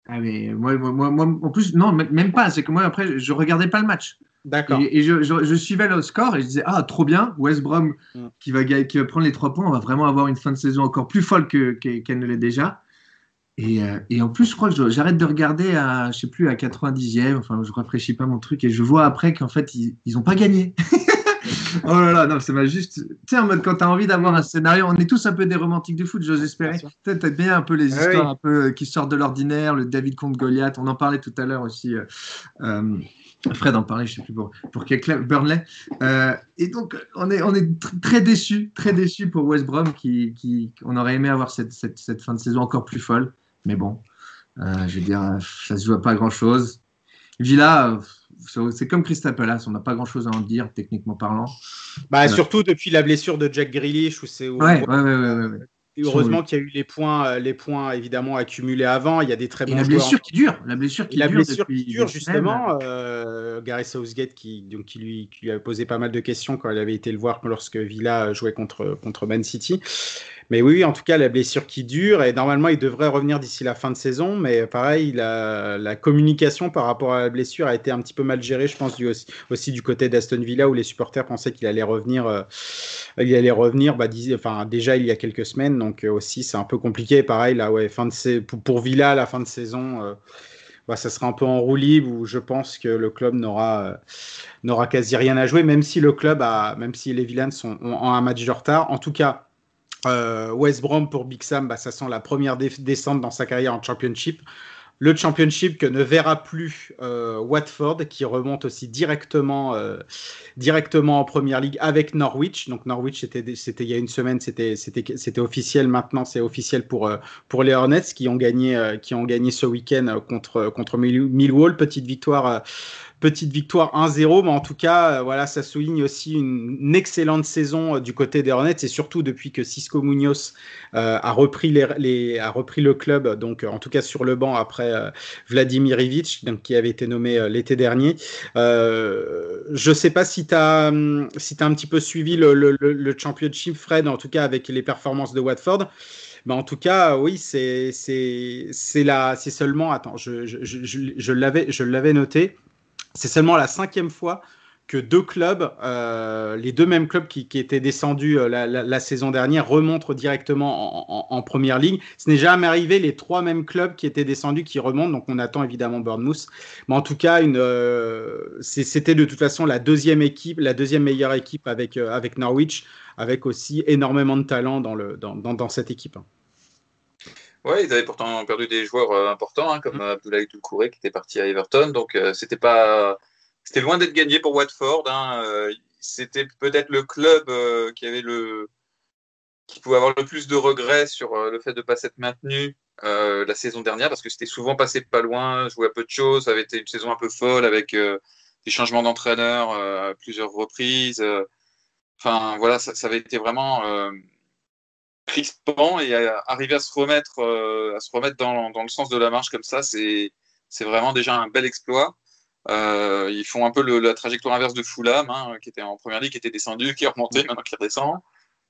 Ah mais moi, moi, moi, en plus, non, même pas. C'est que moi, après, je regardais pas le match. D'accord. Et, et je, je- je suivais le score et je disais ah trop bien West Brom Mm. qui va qui va prendre les trois points, on va vraiment avoir une fin de saison encore plus folle que que- qu'elle ne l'est déjà. Et, euh, et en plus, je crois que j'arrête de regarder à, je sais plus, à 90e, enfin, je rafraîchis pas mon truc, et je vois après qu'en fait, ils, ils ont pas gagné. oh là là, non, ça m'a juste. Tu sais, en mode, quand tu as envie d'avoir un scénario, on est tous un peu des romantiques du foot, j'ose espérer. Peut-être t'aimes bien un peu les histoires oui. un peu euh, qui sortent de l'ordinaire, le David contre Goliath, on en parlait tout à l'heure aussi. euh, euh, Fred en parlait, je sais plus pour, pour quel club, Burnley. Euh, et donc, on est, on est tr- très déçus, très déçus pour West Brom, qui, qui, on aurait aimé avoir cette, cette, cette fin de saison encore plus folle. Mais bon, euh, je veux dire, ça se joue à pas grand-chose. Villa, euh, c'est- comme Crystal Palace, on n'a pas grand-chose à en dire, techniquement parlant. Bah, Ouais. Surtout depuis la blessure de Jack Grealish, où c'est Ouais, ouais. Et heureusement qu'il y a eu les points, euh, les points évidemment accumulés avant. Il y a des très Et bons la joueurs. blessure qui dure, la blessure qui Et la dure. blessure qui dure justement, euh, Gareth Southgate qui, donc, qui, lui, qui lui a posé pas mal de questions quand il avait été le voir lorsque Villa jouait contre, contre Man City. Mais oui, en tout cas, la blessure qui dure et normalement il devrait revenir d'ici la fin de saison. Mais pareil, la, communication par rapport à la blessure a été un petit peu mal gérée, je pense, aussi, du côté d'Aston Villa où les supporters pensaient qu'il allait revenir, euh, allait revenir bah, déjà il y a quelques semaines. Donc euh, aussi, c'est un peu compliqué. Pareil, là, ouais, fin de pour, pour Villa, la fin de saison. euh, bah, ça sera un peu en roue libre où je pense que le club n'aura euh, n'aura quasi rien à jouer, même si le club même si les Villains sont, ont, ont un match de retard. En tout cas, euh, West Brom pour Big Sam, bah, ça sent la première descente dans sa carrière en Championship. Le Championship que ne verra plus euh, Watford, qui remonte aussi directement, euh, directement en Première Ligue avec Norwich. Donc Norwich, c'était il y a une semaine, c'était officiel. Maintenant, c'est officiel pour pour les Hornets qui ont gagné qui ont gagné ce week-end contre contre Mill- Millwall. Petite victoire. Petite victoire 1-0, mais en tout cas, euh, voilà, ça souligne aussi une, excellente saison euh, du côté des Hornets, et surtout depuis que Cisco Munoz euh, a repris le club, donc en tout cas sur le banc après euh, Vladimir Ivic, donc qui avait été nommé l'été dernier. Je sais pas si tu as si as un petit peu suivi le, le, le, championship, Fred, en tout cas avec les performances de Watford. Mais en tout cas, oui, c'est seulement attends, je je, je, je l'avais noté. C'est seulement la cinquième fois que deux clubs, euh, les deux mêmes clubs qui, étaient descendus euh, la, saison dernière, remontent directement en, première ligue. Ce n'est jamais arrivé les trois mêmes clubs qui étaient descendus qui remontent. Donc on attend évidemment Bournemouth. Mais en tout cas, euh, c'était de toute façon la deuxième équipe, la deuxième meilleure équipe avec, Norwich, avec aussi énormément de talent dans, le, dans, cette équipe. Ouais, ils avaient pourtant perdu des joueurs euh, importants, hein, comme mmh. Abdoulaye Doucouré qui était parti à Everton. Donc euh, c'était pas, c'était loin d'être gagné pour Watford. Hein. Euh, c'était peut-être le club qui avait le, qui pouvait avoir le plus de regrets sur le fait de ne pas s'être maintenu la saison dernière, parce que c'était souvent passé pas loin, joué à peu de choses. Ça avait été une saison un peu folle avec des changements d'entraîneur à plusieurs reprises. Enfin voilà, ça, ça, avait été vraiment crispant et à, arriver à se remettre, euh, à se remettre dans, dans, le sens de la marche comme ça, c'est vraiment déjà un bel exploit. Euh, ils font un peu le, la trajectoire inverse de Fulham, hein, qui était en première ligue, qui était descendu, qui est remonté, maintenant qui redescend.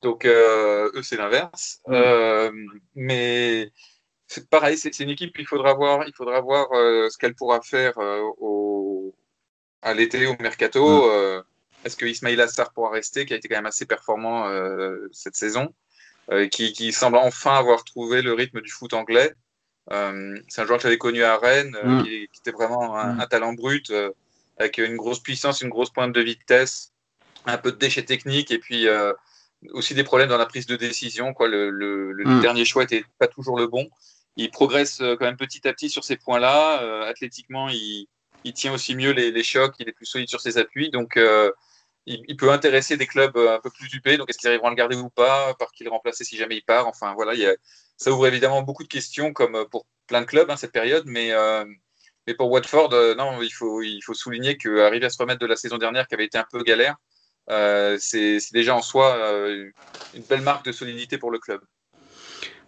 Donc euh, eux, c'est l'inverse. Euh, mais c'est pareil, c'est une équipe qu'il faudra voir, il faudra voir ce qu'elle pourra faire au, à l'été, au mercato. Mmh. Est-ce que Ismail Assar pourra rester, qui a été quand même assez performant cette saison? Qui, qui, semble enfin avoir trouvé le rythme du foot anglais. Euh, c'est un joueur que j'avais connu à Rennes, mm. qui, qui, était vraiment un, mm. un talent brut, euh, avec une grosse puissance, une grosse pointe de vitesse, un peu de déchets techniques, et puis euh, aussi des problèmes dans la prise de décision. Quoi. Le, le, le mm. dernier choix n'était pas toujours le bon. Il progresse quand même petit à petit sur ces points-là. Euh, athlétiquement, il, il, tient aussi mieux les, les, chocs, il est plus solide sur ses appuis. Donc, euh, il, peut intéresser des clubs un peu plus dupés. Donc, est-ce qu'ils arriveront à le garder ou pas Par qui le remplacer si jamais il part Enfin, voilà, il y a, ça ouvre évidemment beaucoup de questions, comme pour plein de clubs, hein, cette période. Mais, euh, mais pour Watford, euh, non, il faut, il faut souligner qu'arriver à se remettre de la saison dernière, qui avait été un peu galère, euh, c'est déjà en soi euh, une belle marque de solidité pour le club.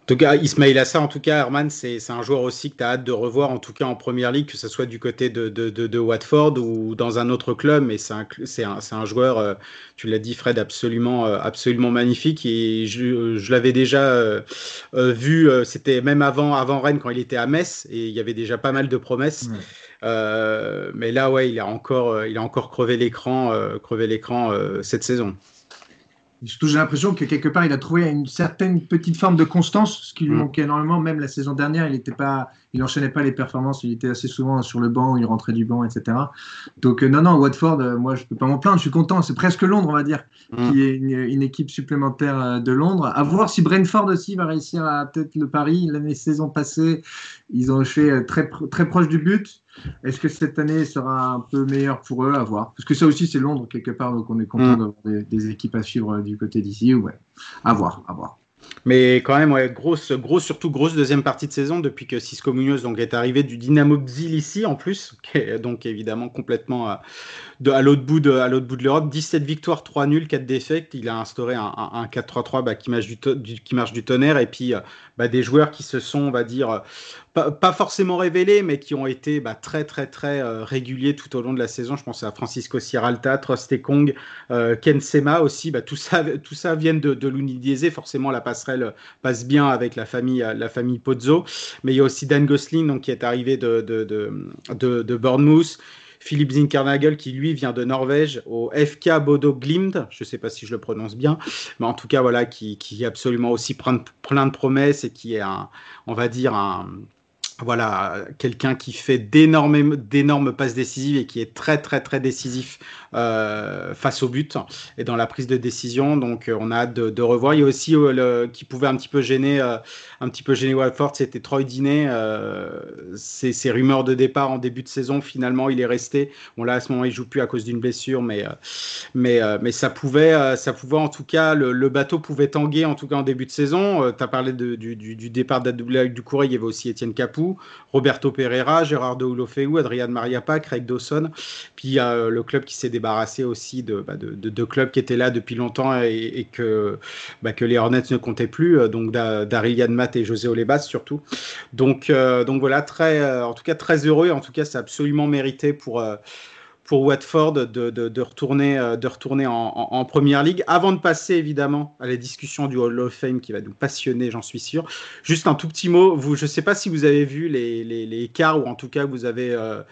En tout cas, Ismail Assa, en tout cas, Herman, c'est un joueur aussi que tu as hâte de revoir, en tout cas en première ligue, que ce soit du côté de, de, de, de Watford ou dans un autre club. Mais c'est un, un, un, joueur, euh, tu l'as dit, Fred, absolument, euh, absolument magnifique. Et je, je l'avais déjà euh, vu, c'était même avant, avant Rennes, quand il était à Metz, et il y avait déjà pas mal de promesses. Mmh. mais là, ouais, il a encore, il a encore crevé l'écran, crevé l'écran cette saison. J'ai l'impression que quelque part, il a trouvé une certaine petite forme de constance, ce qui lui mm. manquait énormément. Même la saison dernière, il n'était pas, il n'enchaînait pas les performances. Il était assez souvent sur le banc, il rentrait du banc, etc. Donc, euh, non, non, Watford, euh, moi, je peux pas m'en plaindre. Je suis content. C'est presque Londres, on va dire, mm. qui est une, équipe supplémentaire euh, de Londres. À voir si Brentford aussi va réussir à peut-être le pari. L'année saison passée, ils ont fait très, très proche du but. Est-ce que cette année sera un peu meilleure pour eux à voir? Parce que ça aussi, c'est Londres quelque part, donc on est content mm. d'avoir des, équipes à suivre du côté d'ici. Ouais, à voir, à voir. Mais quand même, ouais, grosse, grosse, surtout grosse deuxième partie de saison depuis que Cisco Munoz donc, est arrivé du Dynamo Tbilisi en plus, qui est donc évidemment complètement à, de, à l'autre bout de, à l'autre bout de l'Europe. 17 victoires, 3 nuls, 4 défaites. Il a instauré un, un, 4-3-3 bah, qui, marche du, qui marche du tonnerre et puis euh, bah, des joueurs qui se sont, on va dire, pas, forcément révélés, mais qui ont été bah, très, très, très euh, réguliers tout au long de la saison. Je pense à Francisco Sierralta, Trostekong, euh, Ken Sema aussi. Bah, tout, ça, tout ça vient de, de. Forcément, la passerelle passe bien avec la famille, la famille Pozzo. Mais il y a aussi Dan Gosling donc, qui est arrivé de, de, de, de Bournemouth. Philippe Zinkernagel qui lui vient de Norvège au FK Bodo Glimt, je ne sais pas si je le prononce bien, mais en tout cas voilà qui, qui absolument aussi plein plein de promesses et qui est un, on va dire un, voilà, quelqu'un qui fait d'énormes, passes décisives et qui est très, très, très décisif face au but et dans la prise de décision. Donc, euh, on a hâte de, revoir. Il y a aussi euh, le, qui pouvait un petit peu gêner, un peu gêner Watford, c'était Troy Deeney. ces, rumeurs de départ en début de saison, finalement, il est resté. Bon, là, à ce moment, il joue plus à cause d'une blessure, mais, mais, ça pouvait, ça pouvait en tout cas, le, bateau pouvait tanguer en tout cas en début de saison. tu as parlé de, du, du, départ du Courrier, il y avait aussi Étienne Capou. Roberto Pereira, Gérard de Ulofeu, Adrian Mariapa, Craig Dawson. Puis euh, le club qui s'est débarrassé aussi de, bah, de, clubs qui étaient là depuis longtemps et, que, bah, que les Hornets ne comptaient plus, euh, donc Daryl Matt et José Olebas surtout. Donc, euh, donc voilà, très, en tout cas très heureux. En tout cas, c'est absolument mérité pour pour Watford de, de, retourner, euh, de retourner en, en, Première Ligue. Avant de passer évidemment à la discussion du Hall of Fame qui va nous passionner, j'en suis sûr. Juste un tout petit mot. Vous, je ne sais pas si vous avez vu les, les, les quarts ou en tout cas vous avez euh,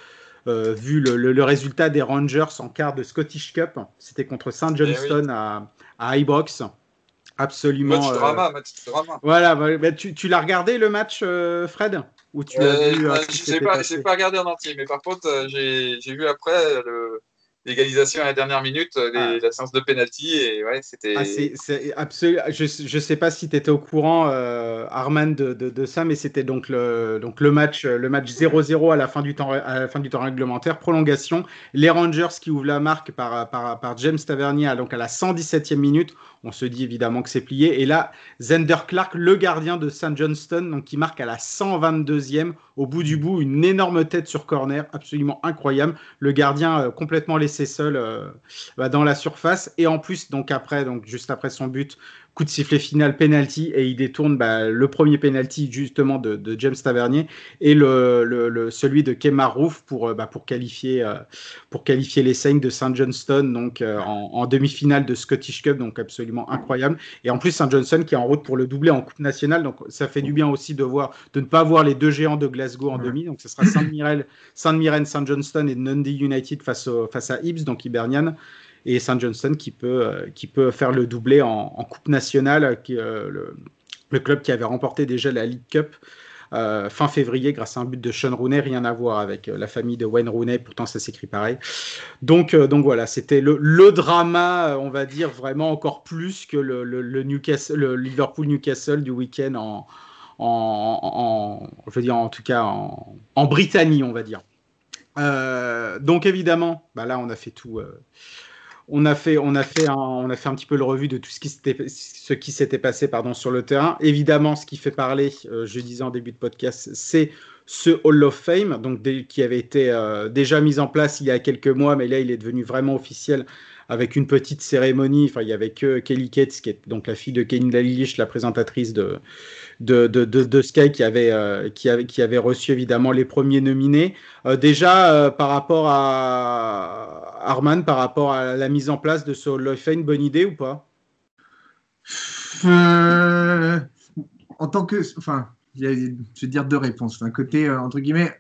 euh, vu le, le, résultat des Rangers en quart de Scottish Cup. C'était contre Saint Johnston eh à, à Ibrox. Absolument. Match drama, match drama. Voilà, bah, bah, tu, tu l'as regardé le match, Fred? Ou tu as vu, euh, Je n'ai pas, pas, regardé en entier, mais par contre, euh, j'ai vu après le, l'égalisation à la dernière minute, euh, ah. la séance de penalty et ouais, c'était. Ah, c'est. Je ne sais pas si tu étais au courant, euh, Arman, de, de, ça, mais c'était donc le donc le match le match 0-0 à la fin du temps à la fin du temps réglementaire, prolongation. Les Rangers qui ouvrent la marque par par, par James Tavernier donc à la 117e minute. On se dit évidemment que c'est plié. Et là, Zender Clark, le gardien de St. Johnston, donc qui marque à la 122e au bout du bout, une énorme tête sur corner, absolument incroyable. Le gardien euh, complètement laissé seul euh, bah, dans la surface. Et en plus, donc après, donc juste après son but, coup de sifflet final, penalty, et il détourne bah, le premier penalty justement de, James Tavernier et le, le, celui de Kemar Roof pour, euh, bah, pour, qualifier, euh, pour qualifier les Saints de St. Johnston donc, euh, en, demi-finale de Scottish Cup, donc absolument incroyable. Et en plus, St. Johnston qui est en route pour le doubler en Coupe nationale, donc ça fait du bien aussi de, voir, de ne pas voir les deux géants de Glasgow en demi, donc ce sera Saint-Mirren, Saint, Saint Johnston et Dundee United face, face à Ibs, donc Hibernian et St. Johnston qui peut, euh, qui peut faire le doublé en, Coupe nationale, euh, le, club qui avait remporté déjà la League Cup. Euh, fin février grâce à un but de Sean Rooney, rien à voir avec la famille de Wayne Rooney, pourtant ça s'écrit pareil. Donc, donc voilà, c'était le, le, drama, on va dire vraiment encore plus que le, le le Liverpool Newcastle du week-end en, en, en, je veux dire en tout cas en, en Britannie, on va dire. donc évidemment, bah là on a fait tout on a fait, on a fait, un, on a fait un petit peu le revue de tout ce qui s'était, ce qui s'était passé sur le terrain. Évidemment, ce qui fait parler, euh, je disais en début de podcast, c'est ce Hall of Fame, donc qui avait été euh, déjà mis en place il y a quelques mois, mais là il est devenu vraiment officiel avec une petite cérémonie. Enfin, il y avait que Kelly Cates, qui est donc la fille de Kenny Dalglish, la présentatrice de, de, de, Sky, qui avait, euh, qui, avait, qui avait reçu évidemment les premiers nominés. Euh, déjà, euh, par rapport à Arman, par rapport à la mise en place de ce Hall of Fame, bonne idée ou pas? En tant que. Enfin, je vais dire deux réponses. D'un côté, entre guillemets,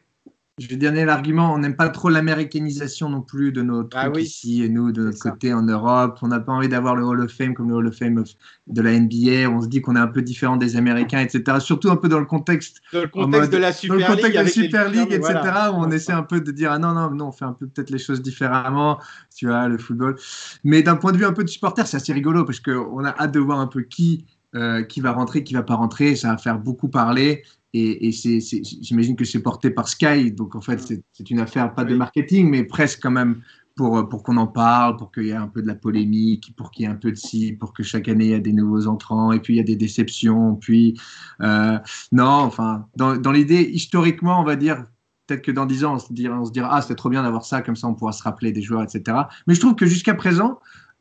je vais donner l'argument, on n'aime pas trop l'américanisation non plus de nos trucs Ah oui. ici et nous de notre ça. côté en Europe. On n'a pas envie d'avoir le Hall of Fame comme le Hall of Fame of- de la NBA. On se dit qu'on est un peu différent des Américains, etc. Surtout un peu dans le contexte, Dans le En contexte mode- de la dans Super le contexte League, de Super etc. voilà. Où on essaie un peu de dire ah non non non, on fait un peu peut-être les choses différemment, tu vois, le football. Mais d'un point de vue un peu de supporter, c'est assez rigolo parce que on a hâte de voir un peu qui euh, qui va rentrer, qui va pas rentrer. Ça va faire beaucoup parler. Et, et j'imagine que c'est porté par Sky, donc en fait c'est, c'est une affaire pas de marketing, mais presque quand même pour, pour qu'on en parle, pour qu'il y ait un peu de la polémique, pour qu'il y ait un peu de ci, pour que chaque année il y a des nouveaux entrants, et puis il y a des déceptions, puis euh, non, enfin dans, dans l'idée historiquement on va dire peut-être que dans 10 ans on se dira, on se dira ah c'était trop bien d'avoir ça, comme ça on pourra se rappeler des joueurs, etc. Mais je trouve que jusqu'à présent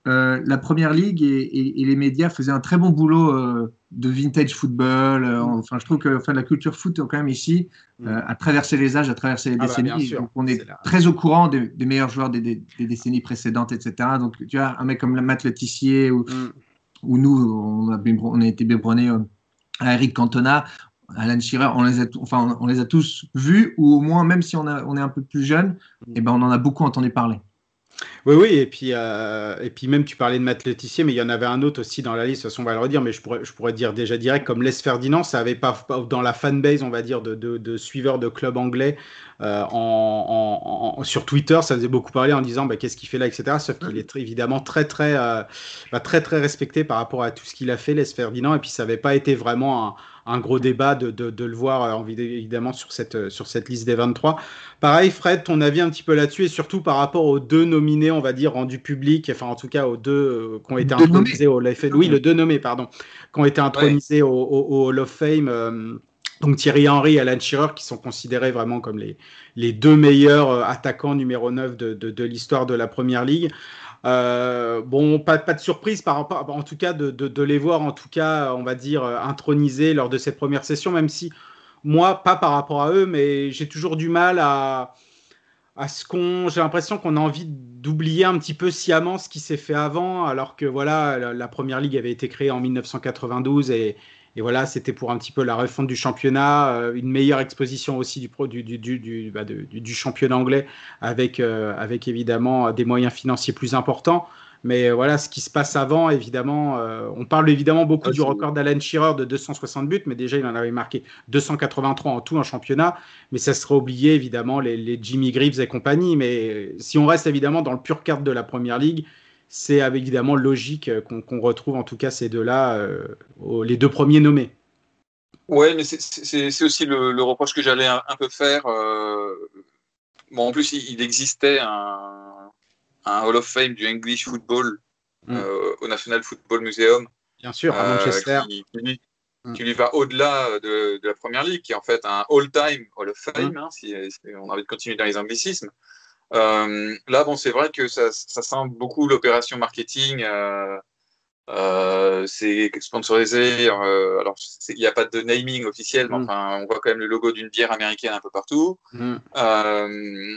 euh, la première ligue et, et- et les médias faisaient un très bon boulot euh, de vintage football. euh, enfin, je trouve que enfin, la culture foot, quand même, ici, euh, a traversé les âges, a traversé les Ah bah, décennies. bien donc, on est, là. très au courant des, des meilleurs joueurs des, des- des décennies précédentes, etc. Donc, tu vois, un mec comme Matt Letizier ou, Mm. ou nous, on a, bébron- on a été euh, à Eric Cantona. Alan Shearer, on les, a, enfin, on, on les a tous vus, ou au moins, même si on, a, on est un peu plus jeune, Mm. eh ben, on en a beaucoup entendu parler. Oui, oui, et puis, euh, et puis même tu parlais de Matt Letizier, mais il y en avait un autre aussi dans la liste, de toute façon on va le redire, mais je pourrais, je pourrais dire déjà direct, comme Les Ferdinand, ça avait pas, dans la fanbase, on va dire, de, de, de suiveurs de clubs anglais euh, en, en- en- sur Twitter, ça faisait beaucoup parler en disant bah, qu'est-ce qu'il fait là, etc. Sauf qu'il est très- évidemment très très, euh, bah, très très respecté par rapport à tout ce qu'il a fait, Les Ferdinand, et puis ça n'avait pas été vraiment un, un gros débat de, de, de le voir euh, évidemment sur cette, euh, sur cette liste des 23. Pareil, Fred, ton avis un petit peu là-dessus et surtout par rapport aux deux nominés, on va dire, rendus publics, enfin en tout cas aux deux euh, qui ont été Deux intronisés au Hall of Fame. Oui, le deux nommés, pardon, qui ont été intronisés au, au- au Hall of Fame. euh, donc Thierry Henry et Alan Shearer, qui sont considérés vraiment comme les, les deux meilleurs attaquants numéro 9 de, de, de l'histoire de la Première Ligue. Euh, bon, pas, de surprise par en tout cas, de, les voir, en tout cas, on va dire, euh, intronisés lors de cette première session, même si moi, pas par rapport à eux, mais j'ai toujours du mal à, à ce qu'on. J'ai l'impression qu'on a envie d'oublier un petit peu sciemment ce qui s'est fait avant, alors que voilà, la, la première ligue avait été créée en 1992 et, et voilà, c'était pour un petit peu la refonte du championnat, euh, une meilleure exposition aussi du, pro, du, du, du, bah, du- championnat anglais, avec, euh, avec évidemment des moyens financiers plus importants. Mais euh, voilà, ce qui se passe avant, évidemment, euh, on parle évidemment beaucoup Ah, du record d'Alan Shearer de 260 buts, mais déjà il en avait marqué 283 en tout en championnat. Mais ça serait oublié évidemment les, les Jimmy Greaves et compagnie. Mais euh, si on reste évidemment dans le pur cadre de la première ligue, c'est évidemment logique euh, qu'on retrouve en tout cas ces deux-là, euh, les deux premiers nommés. Ouais, mais c'est- aussi le, le reproche que j'allais un, un peu faire. euh, Bon, en plus, il, il existait un, un Hall of Fame du English Football Mm. euh, au National Football Museum. Bien sûr, à Manchester. qui, qui lui, Mm. qui lui va au-delà de, de la première ligue, qui est en fait un all-time Hall of Fame, Mm. hein, si, si on a envie de continuer dans les anglicismes. Euh, là, bon, c'est vrai que ça, ça sent beaucoup l'opération marketing. euh, euh, c'est sponsorisé. euh, alors, il n'y a pas de naming officiel, mais Mm. enfin, on voit quand même le logo d'une bière américaine un peu partout. Mm. Euh,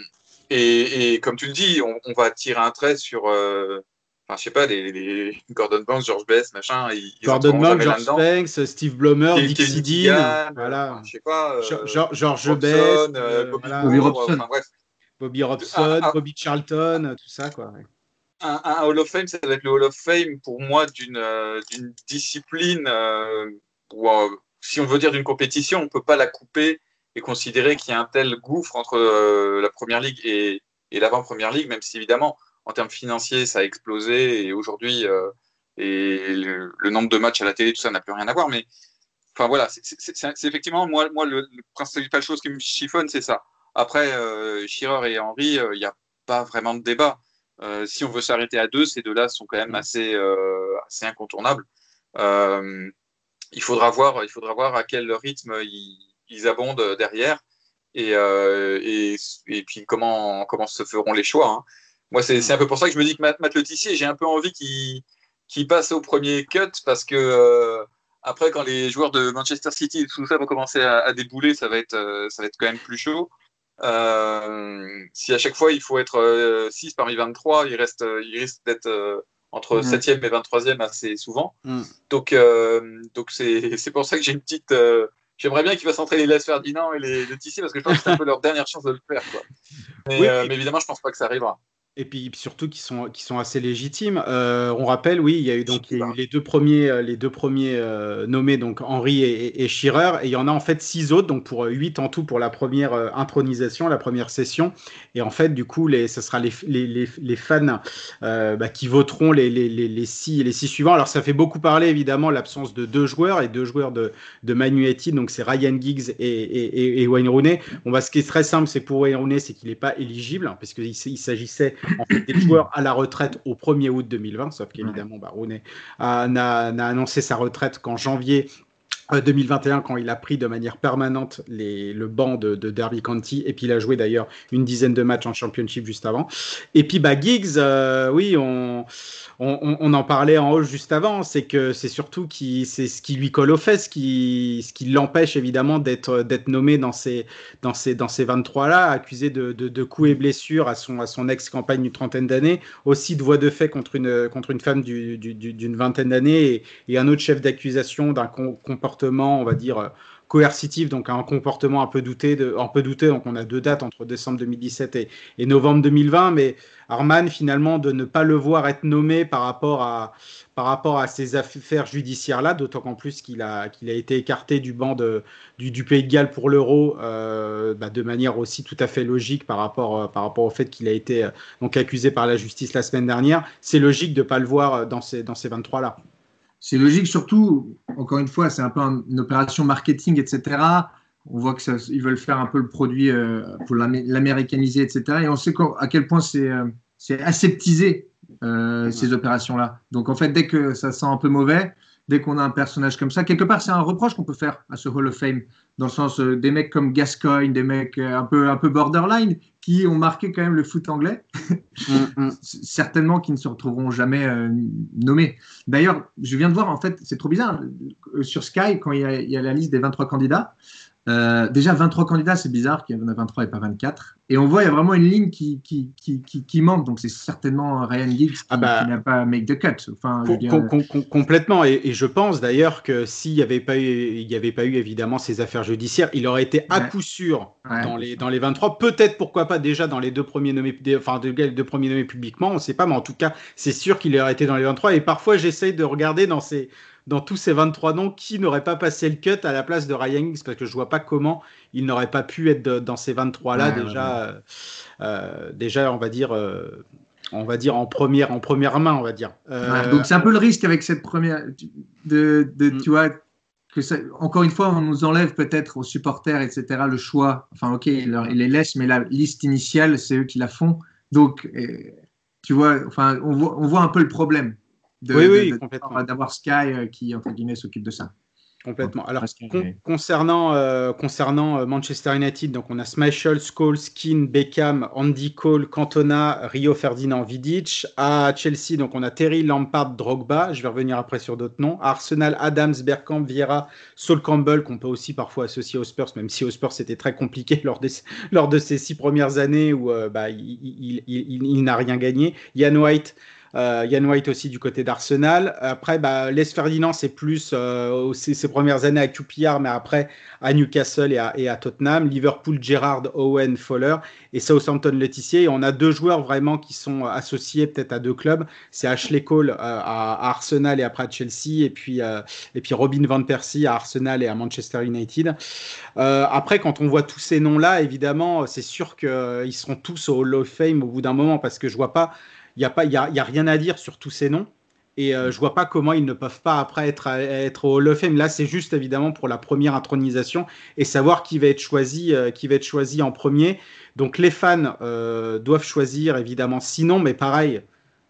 et, et comme tu le dis, on, on va tirer un trait sur, euh, enfin, je sais pas, les, les Gordon Banks, George Best, machin. Ils, Gordon Banks, George. Banks, Steve Dixie Dean, Keegan, voilà. enfin, je sais pas. euh, George- euh, Bobby, voilà. Bobby Moore, Robson. enfin, bref. Bobby Robson, Ah, ah. Bobby Charlton, euh, tout ça quoi. ouais. un, un Hall of Fame, ça va être le Hall of Fame pour moi d'une euh, discipline euh, où, euh, si on veut dire d'une compétition, on ne peut pas la couper et considérer qu'il y a un tel gouffre entre la Première Ligue et, et l'avant-Première Ligue, même si évidemment, en termes financiers, ça a explosé et aujourd'hui, et le, le nombre de matchs à la télé, tout ça n'a plus rien à voir. Mais enfin voilà, c'est- effectivement, moi, moi le, le principale chose qui me chiffonne, c'est ça. Après, euh, Shearer et Henry, euh, il n'y a pas vraiment de débat. Euh, si on veut s'arrêter à deux, ces deux-là sont quand même assez, euh, assez incontournables. Euh, il, faudra voir, il faudra voir à quel rythme ils, ils abondent derrière et, euh, et, et puis comment, comment se feront les choix. hein. Moi, c'est c'est un peu pour ça que je me dis que Matt, Matt Letizier, j'ai un peu envie qu'il qu'il passe au premier cut parce que euh, après, quand les joueurs de Manchester City et tout ça vont commencer à, à débouler, ça va, être, euh, ça va être quand même plus chaud. Euh, si à chaque fois il faut être 6 parmi 23, il, reste, euh, il risque d'être euh, entre Ouais. 7e et 23e assez souvent. Mm. Donc, euh, donc c'est c'est pour ça que j'ai une petite, euh, J'aimerais bien qu'il fasse entrer les Les Ferdinand et les, les Tissier parce que je pense que c'est un peu leur dernière chance de le faire. Quoi. Mais, Oui, euh, mais évidemment, je pense pas que ça arrivera. Et puis surtout qui sont, qui sont assez légitimes. Euh, on rappelle, oui, il y a eu donc il y a eu Voilà. les deux premiers, euh, les deux premiers euh, nommés, donc Henry et, et, et Shearer, et il y en a en fait six autres, donc pour huit en tout pour la première euh, intronisation, la première session. Et en fait, du coup, les, ce sera les, les, les, les fans bah, qui voteront les, les, les, les six, les six suivants. Alors ça fait beaucoup parler évidemment l'absence de deux joueurs et deux joueurs de, de Man United, donc c'est Ryan Giggs et, et, Wayne Rooney. Bon, bah, ce qui est très simple, c'est pour Wayne Rooney, c'est qu'il n'est pas éligible, hein, parce qu'il il s'agissait en fait des joueurs à la retraite au 1er août 2020, sauf qu'évidemment, bah, Rooney n'a n'a annoncé sa retraite qu'en janvier. Euh, 2021 quand il a pris de manière permanente les, le banc de, de Derby County et puis il a joué d'ailleurs une dizaine de matchs en championship juste avant. Et puis bah Giggs euh, oui on, on, on- en parlait en haut juste avant c'est que c'est surtout qui c'est ce qui lui colle aux fesses qui ce qui l'empêche évidemment d'être d'être nommé dans ces dans ces, dans ces 23-là, accusé de, de, coups et blessures à son, à son ex-campagne d'une trentaine d'années, aussi de voix de fait contre une, contre une femme du- du- du- d'une vingtaine d'années, et, un autre chef d'accusation d'un com- on va dire, euh, coercitif, donc un comportement un peu, douté un peu douteux. Donc on a deux dates entre décembre 2017 et, novembre 2020, mais Arman, finalement, de ne pas le voir être nommé par rapport à, ces affaires judiciaires-là, d'autant qu'en plus qu'il a, été écarté du banc du, Pays de Galles pour l'euro euh, bah, de manière aussi tout à fait logique par rapport, euh, au fait qu'il a été donc accusé par la justice la semaine dernière. C'est logique de ne pas le voir dans ces, dans ces 23-là. C'est logique, surtout, encore une fois, c'est un peu un- une opération marketing, etc. On voit que ça, ils veulent faire un peu le produit euh, pour l'amé- l'américaniser, etc. Et on sait à quel point c'est euh, aseptisé, euh, ces opérations-là. Donc, en fait, dès que ça sent un peu mauvais, dès qu'on a un personnage comme ça, quelque part, c'est un reproche qu'on peut faire à ce Hall of Fame, dans le sens euh, des mecs comme Gascoigne, des mecs euh, un peu, un peu borderline, qui ont marqué quand même le foot anglais. Certainement qui ne se retrouveront jamais euh, nommés. D'ailleurs, je viens de voir, en fait, c'est trop bizarre, sur Sky, quand il y, a, il y a la liste des 23 candidats, euh, déjà 23 candidats, c'est bizarre qu'il y en a 23 et pas 24. Et on voit, il y a vraiment une ligne qui, qui, qui, qui, qui manque, donc c'est certainement Ryan Giggs qui, Ah bah. qui n'a pas make the cut. Enfin, je veux Com- dire, com- com- com- complètement. Et, et je pense d'ailleurs que s'il n'y avait, pas eu- il y avait pas eu évidemment ces affaires judiciaires, il aurait été à Ouais. coup sûr Ouais. dans, les, dans les 23. Peut-être, pourquoi pas, déjà dans les deux premiers nommés, enfin, les deux premiers nommés publiquement, on ne sait pas, mais en tout cas, c'est sûr qu'il aurait été dans les 23. Et parfois, j'essaye de regarder dans, ces, dans tous ces 23 noms qui n'aurait pas passé le cut à la place de Ryan Giggs, parce que je vois pas comment il n'aurait pas pu être de- dans ces 23-là Ouais, ouais, déjà, euh, euh, déjà, on va dire. euh, on va dire en première, en première main, on va dire. Euh, donc c'est un peu le risque avec cette première, de, de Mm. tu vois, que ça, encore une fois, on nous enlève peut-être aux supporters, etc., le choix. Enfin, ok, ils, leur- ils les laissent, mais la liste initiale, c'est eux qui la font. Donc, tu vois, enfin, on voit, on voit un peu le problème de- Oui, oui, d'avoir Sky euh, qui, entre guillemets, s'occupe de ça. Complètement. Alors, con- concernant, euh, concernant euh, Manchester United, donc on a Schmeichel, Scholes, Keane, Beckham, Andy Cole, Cantona, Rio Ferdinand, Vidic. À Chelsea, donc on a Terry, Lampard, Drogba. Je vais revenir après sur d'autres noms. À Arsenal, Adams, Bergkamp, Vieira, Sol Campbell, qu'on peut aussi parfois associer aux Spurs, même si aux Spurs c'était très compliqué lors, des, lors de ces six premières années où euh, bah, il, il- il- il- il n'a rien gagné. Ian White. Euh, Ian White aussi du côté d'Arsenal. Après, bah, Les Ferdinand, c'est plus euh, ses premières années à QPR, mais après à Newcastle et à, Tottenham. Liverpool, Gerrard, Owen, Fowler et Southampton, Laetitia. Et on a deux joueurs vraiment qui sont associés peut-être à deux clubs. C'est Ashley Cole euh, à, Arsenal et après à Chelsea, et puis, euh, et puis Robin Van Persie à Arsenal et à Manchester United. Euh, après, quand on voit tous ces noms-là, évidemment, c'est sûr qu'ils seront tous au Hall of Fame au bout d'un moment, parce que je vois pas il n'y a, y a, y a rien à dire sur tous ces noms. Et euh, je vois pas comment ils ne peuvent pas après être, être au Hall of Fame. Là, c'est juste évidemment pour la première intronisation et savoir qui va être choisi, euh, qui va être choisi en premier. Donc les fans euh, doivent choisir évidemment. Sinon, mais pareil,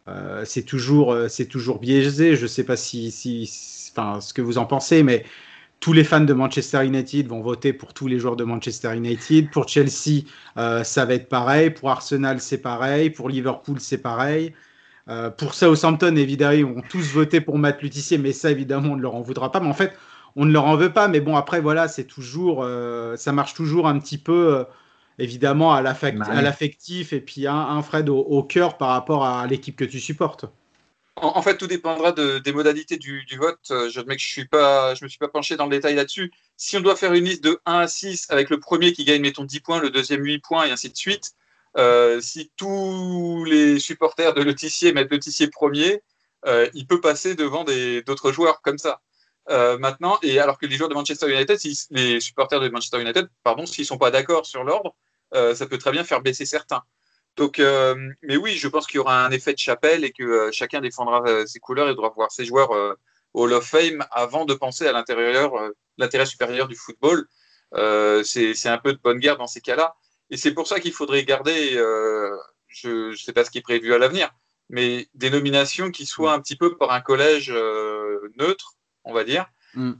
euh, c'est toujours, euh, c'est toujours biaisé. Je sais pas si, si- enfin, ce que vous en pensez, mais tous les fans de Manchester United vont voter pour tous les joueurs de Manchester United. Pour Chelsea, euh, ça va être pareil. Pour Arsenal, c'est pareil. Pour Liverpool, c'est pareil. Euh, pour Southampton, évidemment, ils vont tous voter pour Matt Lutissier, mais ça, évidemment, on ne leur en voudra pas. Mais en fait, on ne leur en veut pas. Mais bon, après, voilà, c'est toujours, euh, ça marche toujours un petit peu, évidemment, à Bah l'affectif et puis un, un Fred au, au cœur par rapport à l'équipe que tu supportes. En, fait, tout dépendra de- des modalités du, vote. Euh, Je je me suis pas penché dans le détail là-dessus. Si on doit faire une liste de 1 à 6 avec le premier qui gagne, mettons, 10 points, le deuxième 8 points et ainsi de suite, euh, si tous les supporters de Letizier mettent Letizier premier, euh, il peut passer devant d'autres joueurs comme ça. Maintenant, et alors que les joueurs de Manchester United, si- les supporters de Manchester United, pardon, s'ils sont pas d'accord sur l'ordre, ça peut très bien faire baisser certains. Donc, euh, mais oui, je pense qu'il y aura un effet de chapelle et que euh, chacun défendra euh, ses couleurs et devra voir ses joueurs au Hall of Fame avant de penser à l'intérieur, l'intérêt supérieur du football. C'est un peu de bonne guerre dans ces cas-là. Et c'est pour ça qu'il faudrait garder, je ne sais pas ce qui est prévu à l'avenir, mais des nominations qui soient un petit peu par un collège neutre, on va dire, Mm.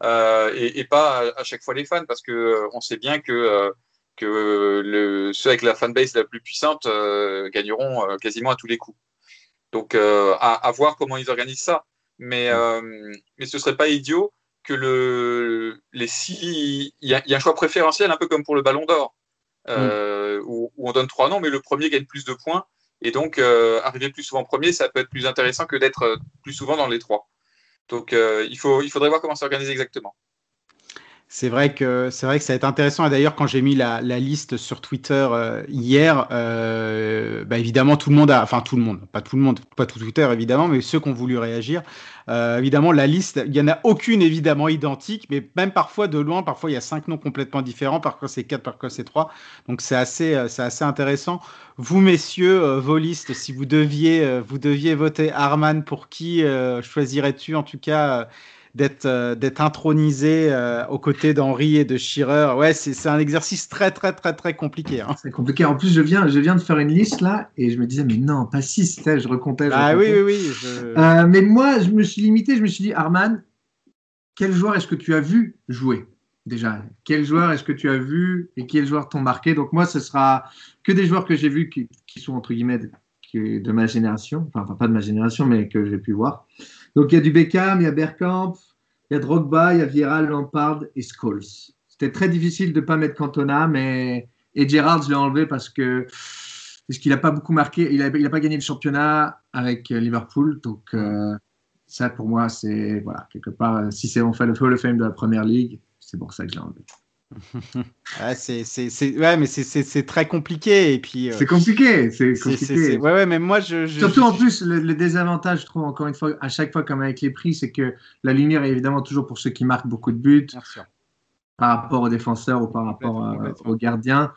et, et pas à, à chaque fois les fans, parce que euh, on sait bien que, que le, ceux avec la fanbase la plus puissante euh, gagneront euh, quasiment à tous les coups. Donc euh, à, à voir comment ils organisent ça. Mais, euh, mais ce serait pas idiot que le, les six. Il y, a, il y a un choix préférentiel, un peu comme pour le Ballon d'Or, euh, où, où on donne trois noms, mais le premier gagne plus de points. Et donc, arriver plus souvent premier, ça peut être plus intéressant que d'être plus souvent dans les trois. Donc, il, faut, il faudrait voir comment s'organiser exactement. C'est vrai que c'est vrai que ça va être intéressant. Et d'ailleurs, quand j'ai mis la, liste sur Twitter euh, hier, euh, bah, évidemment tout le monde a, enfin tout le monde, pas tout le monde, pas tout Twitter évidemment, mais ceux qui ont voulu réagir, euh, évidemment la liste, il y en a aucune évidemment identique, mais même parfois de loin, parfois il y a cinq noms complètement différents, parfois c'est quatre, parfois c'est trois. Donc c'est assez, euh, c'est assez intéressant. Vous messieurs, euh, vos listes, si vous deviez, vous deviez voter Arman, pour qui choisirais-tu? En tout cas? Euh, d'être euh, d'être intronisé euh, aux côtés d'Henri et de Shearer. Ouais, c'est un exercice très très très très compliqué. Hein. C'est compliqué. En plus, je viens, je viens de faire une liste là et je me disais, mais non, pas 6. Je recomptais. je Ah oui recomptais. oui oui. je- Euh, mais moi, je me suis limité. Je me suis dit, Arman, quel joueur est-ce que tu as vu jouer déjà? Quel joueur est-ce que tu as vu et quels joueurs t'ont marqué? Donc moi, ce sera que des joueurs que j'ai vus qui, qui sont entre guillemets de, de ma génération. Enfin, pas de ma génération, mais que j'ai pu voir. Donc il y a du Beckham, il y a Bergkamp, il y a Drogba, il y a Vieira, Lampard et Scholes. C'était très difficile de ne pas mettre Cantona, mais et Gerrard, je l'ai enlevé parce que parce qu'il n'a pas beaucoup marqué. Il n'a pas gagné le championnat avec euh, Liverpool, donc euh, ça pour moi c'est voilà quelque part. Si c'est on fait le Hall of Fame de la Première Ligue, c'est pour ça que je l'ai enlevé. Ouais, c'est c'est c'est ouais, mais c'est c'est c'est très compliqué et puis. euh, C'est compliqué, c'est compliqué. Ouais ouais, mais moi je. je- Surtout je- en plus, le, le désavantage, je trouve, encore une fois, à chaque fois, comme avec les prix, c'est que la lumière est évidemment toujours pour ceux qui marquent beaucoup de buts, par rapport aux défenseurs ou par rapport euh, aux gardiens.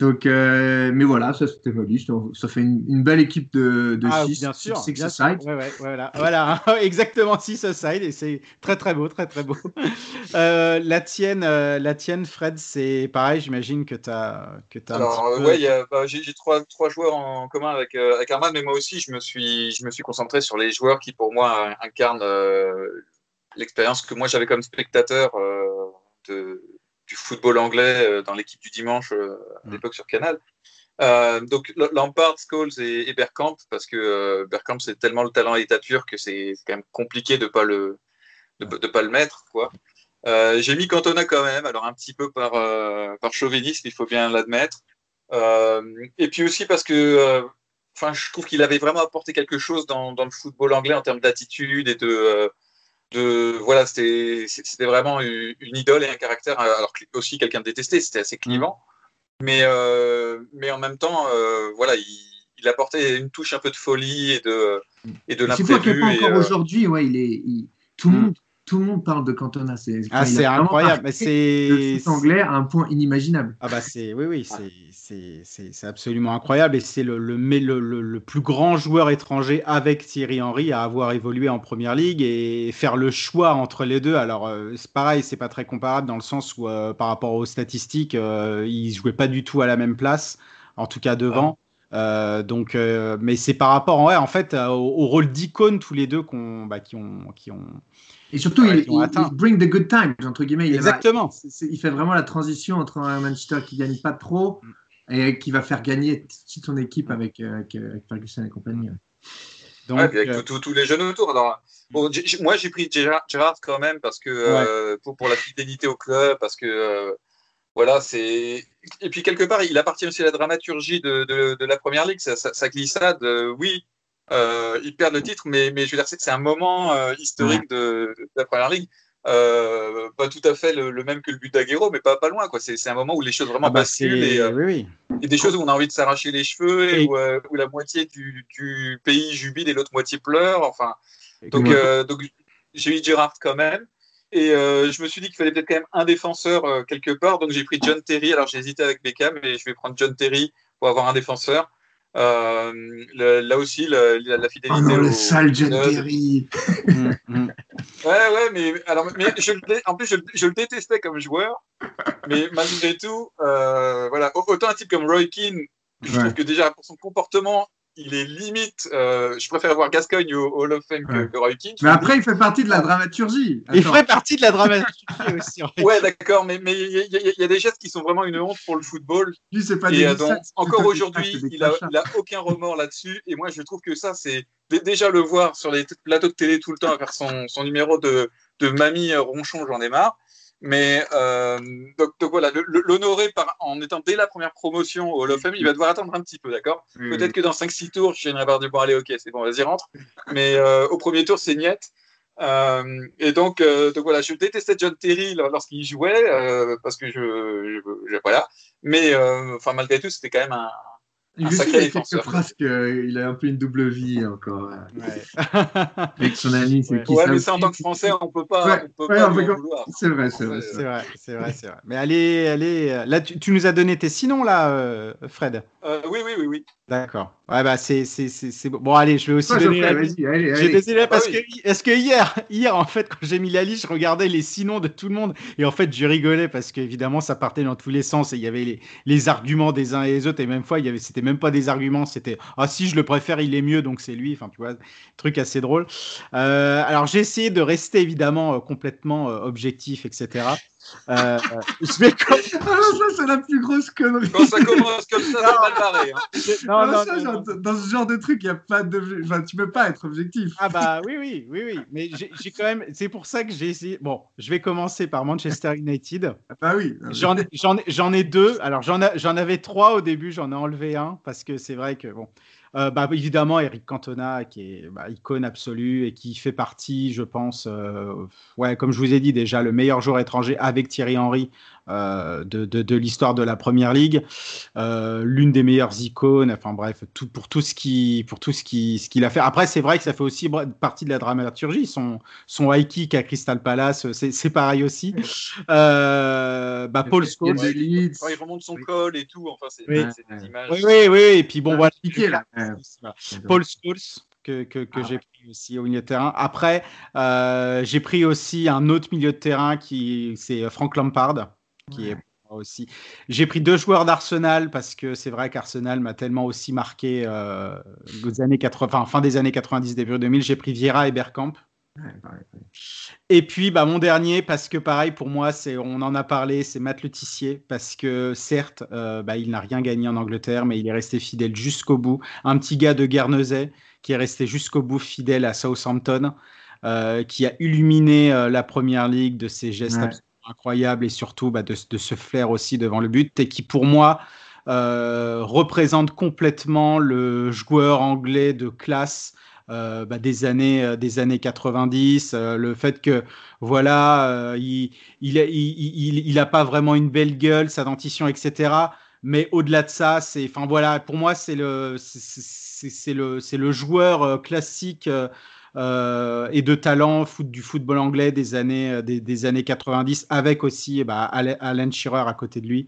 Donc, euh, mais voilà, ça c'était ma liste. Ça fait une, une belle équipe de, de Ah, six, bien sûr, six bien side. sûr. Ouais, ouais, voilà, voilà, exactement six side et c'est très très beau, très très beau. Euh, la tienne, euh, la tienne, Fred, c'est pareil. J'imagine que tu as que as Alors, peu- ouais, bah, j'ai trois, trois joueurs en commun avec, euh, avec Arman, mais moi aussi, je me, suis, je me suis concentré sur les joueurs qui, pour moi, incarnent euh, l'expérience que moi j'avais comme spectateur euh, de, du football anglais euh, dans l'équipe du dimanche euh, à Mm. l'époque sur Canal. Euh, donc Lampard, Scholes et, et Bergkamp, parce que euh, Bergkamp c'est tellement le talent à l'état pur que c'est quand même compliqué de pas le de, de pas le mettre quoi. Euh, J'ai mis Cantona quand même, alors un petit peu par par chauvinisme, il faut bien l'admettre. Et puis aussi parce que enfin je trouve qu'il avait vraiment apporté quelque chose dans, dans le football anglais en termes d'attitude et de de voilà c'était c'était vraiment une, une idole et un caractère alors que aussi quelqu'un de détesté c'était assez clivant mais euh, mais en même temps euh, voilà il, il apportait une touche un peu de folie et de et de C'est l'imprévu pas et, encore euh, aujourd'hui, ouais, il est, il- tout, le Mm. monde, tout le monde parle de Cantona. C'est Ah, incroyable. Mais c'est anglais à un point inimaginable. Ah bah c'est oui oui c'est absolument incroyable et c'est le le, le le le plus grand joueur étranger avec Thierry Henry à avoir évolué en première ligue et faire le choix entre les deux. Alors euh, c'est pareil, c'est pas très comparable dans le sens où euh, par rapport aux statistiques, euh, ils jouaient pas du tout à la même place, en tout cas devant. Euh, donc, mais c'est par rapport, ouais, en fait, au, au rôle d'icône tous les deux qu'on, bah, qui ont, qui ont. Et surtout, Ouais, il, il- il bring the good times, entre guillemets. Il, Exactement. c'est- c'est- il fait vraiment la transition entre un Manchester qui gagne pas trop et qui va faire gagner toute son équipe avec, euh, avec, euh, avec Ferguson et compagnie. Donc, Ouais, avec euh, tous- les jeunes autour. Alors, bon, j'ai- j'ai- moi, j'ai pris Gérard, Gérard quand même parce que euh, pour, pour la fidélité au club, parce que euh, voilà, c'est. Et puis quelque part, il appartient aussi à la dramaturgie de, de, de la première ligue. Sa, sa- sa glissade, euh, oui, Euh, ils perdent le titre, mais, mais je veux dire, c'est c'est un moment euh, historique de, de la première ligue. Euh, pas tout à fait le, le même que le but d'Aguero, mais pas, pas loin. quoi. C'est c'est un moment où les choses vraiment Ah bah, basculent et, euh, oui, oui. et des choses où on a envie de s'arracher les cheveux et, Et- où, où la moitié du, du pays jubile et l'autre moitié pleure. Enfin, donc, donc j'ai eu Gerrard quand même. Et je me suis dit qu'il fallait peut-être quand même un défenseur quelque part. Donc j'ai pris John Terry. Alors j'ai hésité avec Beckham, mais je vais prendre John Terry pour avoir un défenseur. Euh, le- là aussi, le- la, la fidélité. Oh non, le au- sale John Terry. Mm, mm. Ouais, ouais, mais, alors, mais je, le dé- en plus, je, le- je le détestais comme joueur. Mais malgré tout, euh, voilà, Au- autant un type comme Roy Keane, je Ouais. trouve que déjà pour son comportement, il est limite. euh, je préfère voir Gascogne au Hall of Fame que, Ouais. que Roy Keane. Mais après, il fait partie de la dramaturgie. Il ferait partie de la dramaturgie aussi. en fait. Ouais, d'accord, mais mais il y, a- il y y a des gestes qui sont vraiment une honte pour le football. Lui, c'est pas Et des euh, donc, encore aujourd'hui, il a, crachats. il a aucun remords là-dessus. Et moi, je trouve que ça, c'est dé- déjà le voir sur les plateaux de télé tout le temps à faire son, son numéro de, de mamie euh, ronchon, j'en ai marre. Mais euh, donc, donc voilà, l'honorer en étant dès la première promotion au Hall of Fame, il va devoir attendre un petit peu, d'accord? Oui, Peut-être que dans 5-6 tours, je par du bon, allez, ok, c'est bon, vas-y, rentre. Mais euh, au premier tour, c'est niet. Euh, et donc, euh, donc voilà, je détestais John Terry lor- lorsqu'il jouait, euh, parce que je, je- je- voilà. Mais euh, enfin, malgré tout, c'était quand même un, un sacré aussi, il a défenseur. quelques phrases qu'il a un peu une double vie encore. euh, Ouais. Avec son ami, c'est Ouais. qui Ouais, ça mais ça, en tant que Français, on peut pas, Ouais, on peut ouais, pas. C'est vrai, c'est vrai. C'est vrai. c'est vrai, c'est vrai. Mais allez, allez, euh, là, tu, tu nous as donné tes sinon là, euh, Fred. Euh, oui, oui, oui, oui. D'accord. Ouais, bah c'est, c'est, c'est, c'est bon. Bon, allez, je vais aussi donner la J'ai Ah parce oui. que est-ce que hier, hier en fait quand j'ai mis la liste, je regardais les sinon de tout le monde et en fait je rigolais parce qu'évidemment ça partait dans tous les sens et il y avait les, les arguments des uns et des autres et même fois il y avait c'était même pas des arguments c'était ah si je le préfère il est mieux donc c'est lui enfin tu vois truc assez drôle. Euh, alors j'ai essayé de rester évidemment euh, complètement euh, objectif etc. Euh, euh, je vais com- Ah ça, c'est la plus grosse connerie. Quand ça commence comme ça, c'est mal barré. hein. non, Ah, non, ça, non, genre, non. Dans ce genre de truc, il y a pas de. Enfin, tu peux pas être objectif. Ah bah oui, oui, oui, oui. Mais j'ai quand même. C'est pour ça que j'ai essayé. Bon, je vais commencer par Manchester United. Bah oui. J'en ai, j'en ai, ai deux. Alors j'en avais trois au début. J'en ai enlevé un parce que c'est vrai que bon. Euh, bah, évidemment, Eric Cantona, qui est bah, icône absolue et qui fait partie, je pense, euh, ouais, comme je vous ai dit déjà, le meilleur joueur étranger avec Thierry Henry euh, de, de, de l'histoire de la Première Ligue, euh, l'une des meilleures icônes. Enfin bref, tout, pour tout ce qui, pour tout ce qui, ce qu'il a fait. Après, c'est vrai que ça fait aussi partie de la dramaturgie. Son, son high kick à Crystal Palace, c'est c'est pareil aussi. Euh, bah, Paul Il Scholes. Quand il remonte son col et tout, enfin, c'est Oui. c'est des images. Oui, oui, oui. Et puis bon, Ah, voilà. là. Paul Scholes que, que, que Ah. j'ai pris aussi au milieu de terrain. Après, euh, j'ai pris aussi un autre milieu de terrain qui c'est Frank Lampard, qui est aussi. J'ai pris deux joueurs d'Arsenal parce que c'est vrai qu'Arsenal m'a tellement aussi marqué euh, aux années 80, enfin, fin des années 90, début 2000. J'ai pris Vieira et Bergkamp. Ouais, pareil, pareil. Et puis bah, mon dernier, parce que pareil pour moi, c'est, on en a parlé, c'est Matt Letizier, parce que certes, euh, bah, il n'a rien gagné en Angleterre, mais il est resté fidèle jusqu'au bout. Un petit gars de Guernesey qui est resté jusqu'au bout fidèle à Southampton, euh, qui a illuminé euh, la Première Ligue de ses gestes Ouais. absolument incroyables et surtout bah, de, de ce flair aussi devant le but, et qui pour moi euh, représente complètement le joueur anglais de classe euh, bah, des années euh, des années 90 euh, le fait que voilà il il, a- il, il, a pas vraiment une belle gueule sa dentition etc mais au-delà de ça c'est enfin voilà pour moi c'est le c'est- le c'est le joueur classique euh, et de talent du football anglais des années, euh, des, années 90, avec aussi bah, Alan Shearer à côté de lui.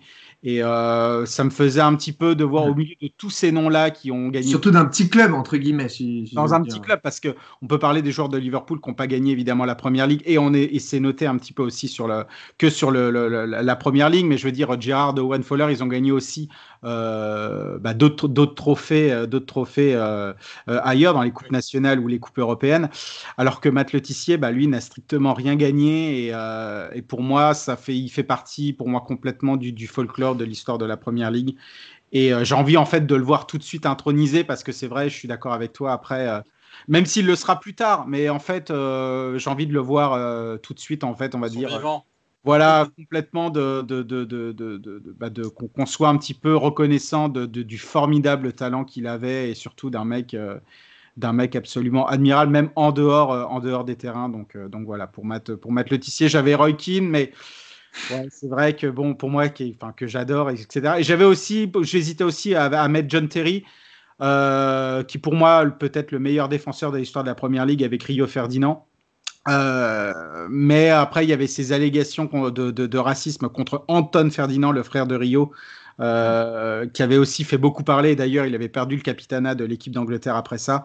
Et euh, ça me faisait un petit peu de voir au milieu de tous ces noms-là qui ont gagné. Surtout d'un petit club, entre guillemets. Si, si dans un dire. petit club, parce que on peut parler des joueurs de Liverpool qui n'ont pas gagné évidemment la première ligue, et on est, et c'est noté un petit peu aussi sur le, que sur le, le- le- la première ligue, mais je veux dire, Gerrard, Owen Fowler, ils ont gagné aussi euh, bah, d'autres, d'autres trophées, euh, d'autres trophées euh, ailleurs dans les coupes nationales ou les coupes européennes, alors que Matt Letizier, bah, lui, n'a strictement rien gagné, et, et pour moi, ça fait, il fait partie, pour moi, complètement du, du folklore de l'histoire de la première ligue. Et euh, j'ai envie en fait de le voir tout de suite intronisé parce que c'est vrai, je suis d'accord avec toi après. euh, même s'il le sera plus tard, mais en fait, euh, j'ai envie de le voir tout de suite, en fait, on va dire. vivant. Voilà, complètement de, de, de, de, bah, qu'on soit un petit peu reconnaissant du formidable talent qu'il avait et surtout d'un mec, euh, d'un mec absolument admirable, même en dehors, en dehors des terrains. Donc, donc voilà, pour Matt, pour Matt Letizier, j'avais Roy Keane, mais c'est vrai que bon, pour moi, qui, enfin, que j'adore, etc. Et j'avais aussi, j'hésitais aussi à, mettre John Terry, euh, qui pour moi peut-être le meilleur défenseur de l'histoire de la Première Ligue avec Rio Ferdinand. Euh, mais après, il y avait ces allégations de, de, racisme contre Anton Ferdinand, le frère de Rio, euh, qui avait aussi fait beaucoup parler. D'ailleurs, il avait perdu le capitanat de l'équipe d'Angleterre après ça.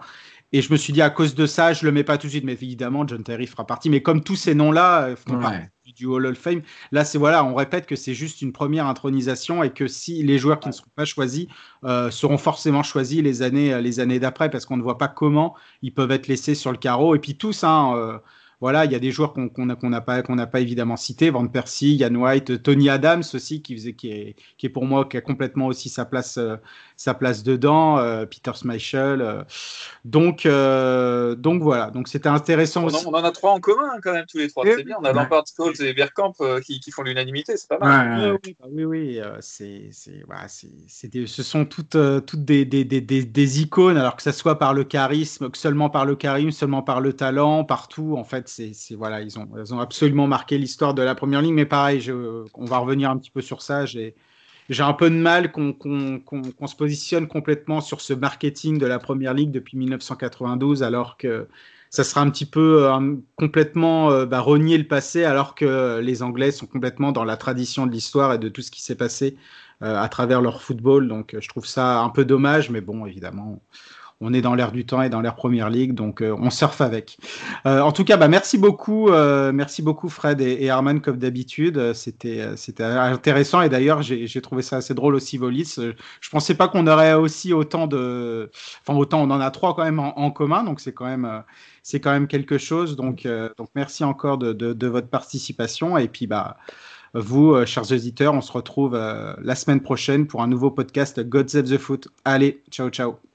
Et je me suis dit, à cause de ça, je le mets pas tout de suite. Mais évidemment, John Terry fera partie. Mais comme tous ces noms-là font partie du Hall of Fame. Là, c'est voilà, on répète que c'est juste une première intronisation et que si les joueurs qui ne seront pas choisis euh, seront forcément choisis les années, les années d'après, parce qu'on ne voit pas comment ils peuvent être laissés sur le carreau. Et puis tous, hein, euh, voilà, il y a des joueurs qu'on n'a pas, pas évidemment cités, Van Persie, Ian White, Tony Adams aussi, qui, qui, est, qui est pour moi, qui a complètement aussi sa place, euh, sa place dedans, euh, Peter Schmeichel. Euh. donc, donc voilà, donc c'était intéressant aussi. On en a trois en commun hein, quand même, tous les trois, c'est bien. On a Lampard, Scholes et Bergkamp qui, qui, font l'unanimité, c'est pas mal. oui, oui, c'est, voilà, ce sont toutes, toutes des, des, des, des, icônes, alors que ce soit par le charisme, que seulement par le charisme, seulement par le talent, partout, en fait c'est voilà, ils ont, ils ont absolument marqué l'histoire de la première ligne. Mais pareil, je, on va revenir un petit peu sur ça. J'ai j'ai un peu de mal qu'on se positionne complètement sur ce marketing de la première ligue depuis 1992, alors que ça sera un petit peu euh, complètement euh, bah, renier le passé, alors que les Anglais sont complètement dans la tradition de l'histoire et de tout ce qui s'est passé euh, à travers leur football. Donc je trouve ça un peu dommage, mais bon, évidemment on est dans l'air du temps et dans l'air première ligue, donc euh, on surfe avec. Euh, en tout cas, bah, merci beaucoup, euh, merci beaucoup Fred et, Arman comme d'habitude. C'était intéressant et d'ailleurs j'ai trouvé ça assez drôle aussi Volis. Je pensais pas qu'on aurait aussi autant de, enfin autant on en a trois quand même en, commun, donc c'est quand même c'est quand même quelque chose. Donc donc merci encore de, de, votre participation et puis bah vous, chers auditeurs, on se retrouve la semaine prochaine pour un nouveau podcast God Save the Foot. Allez, ciao, ciao.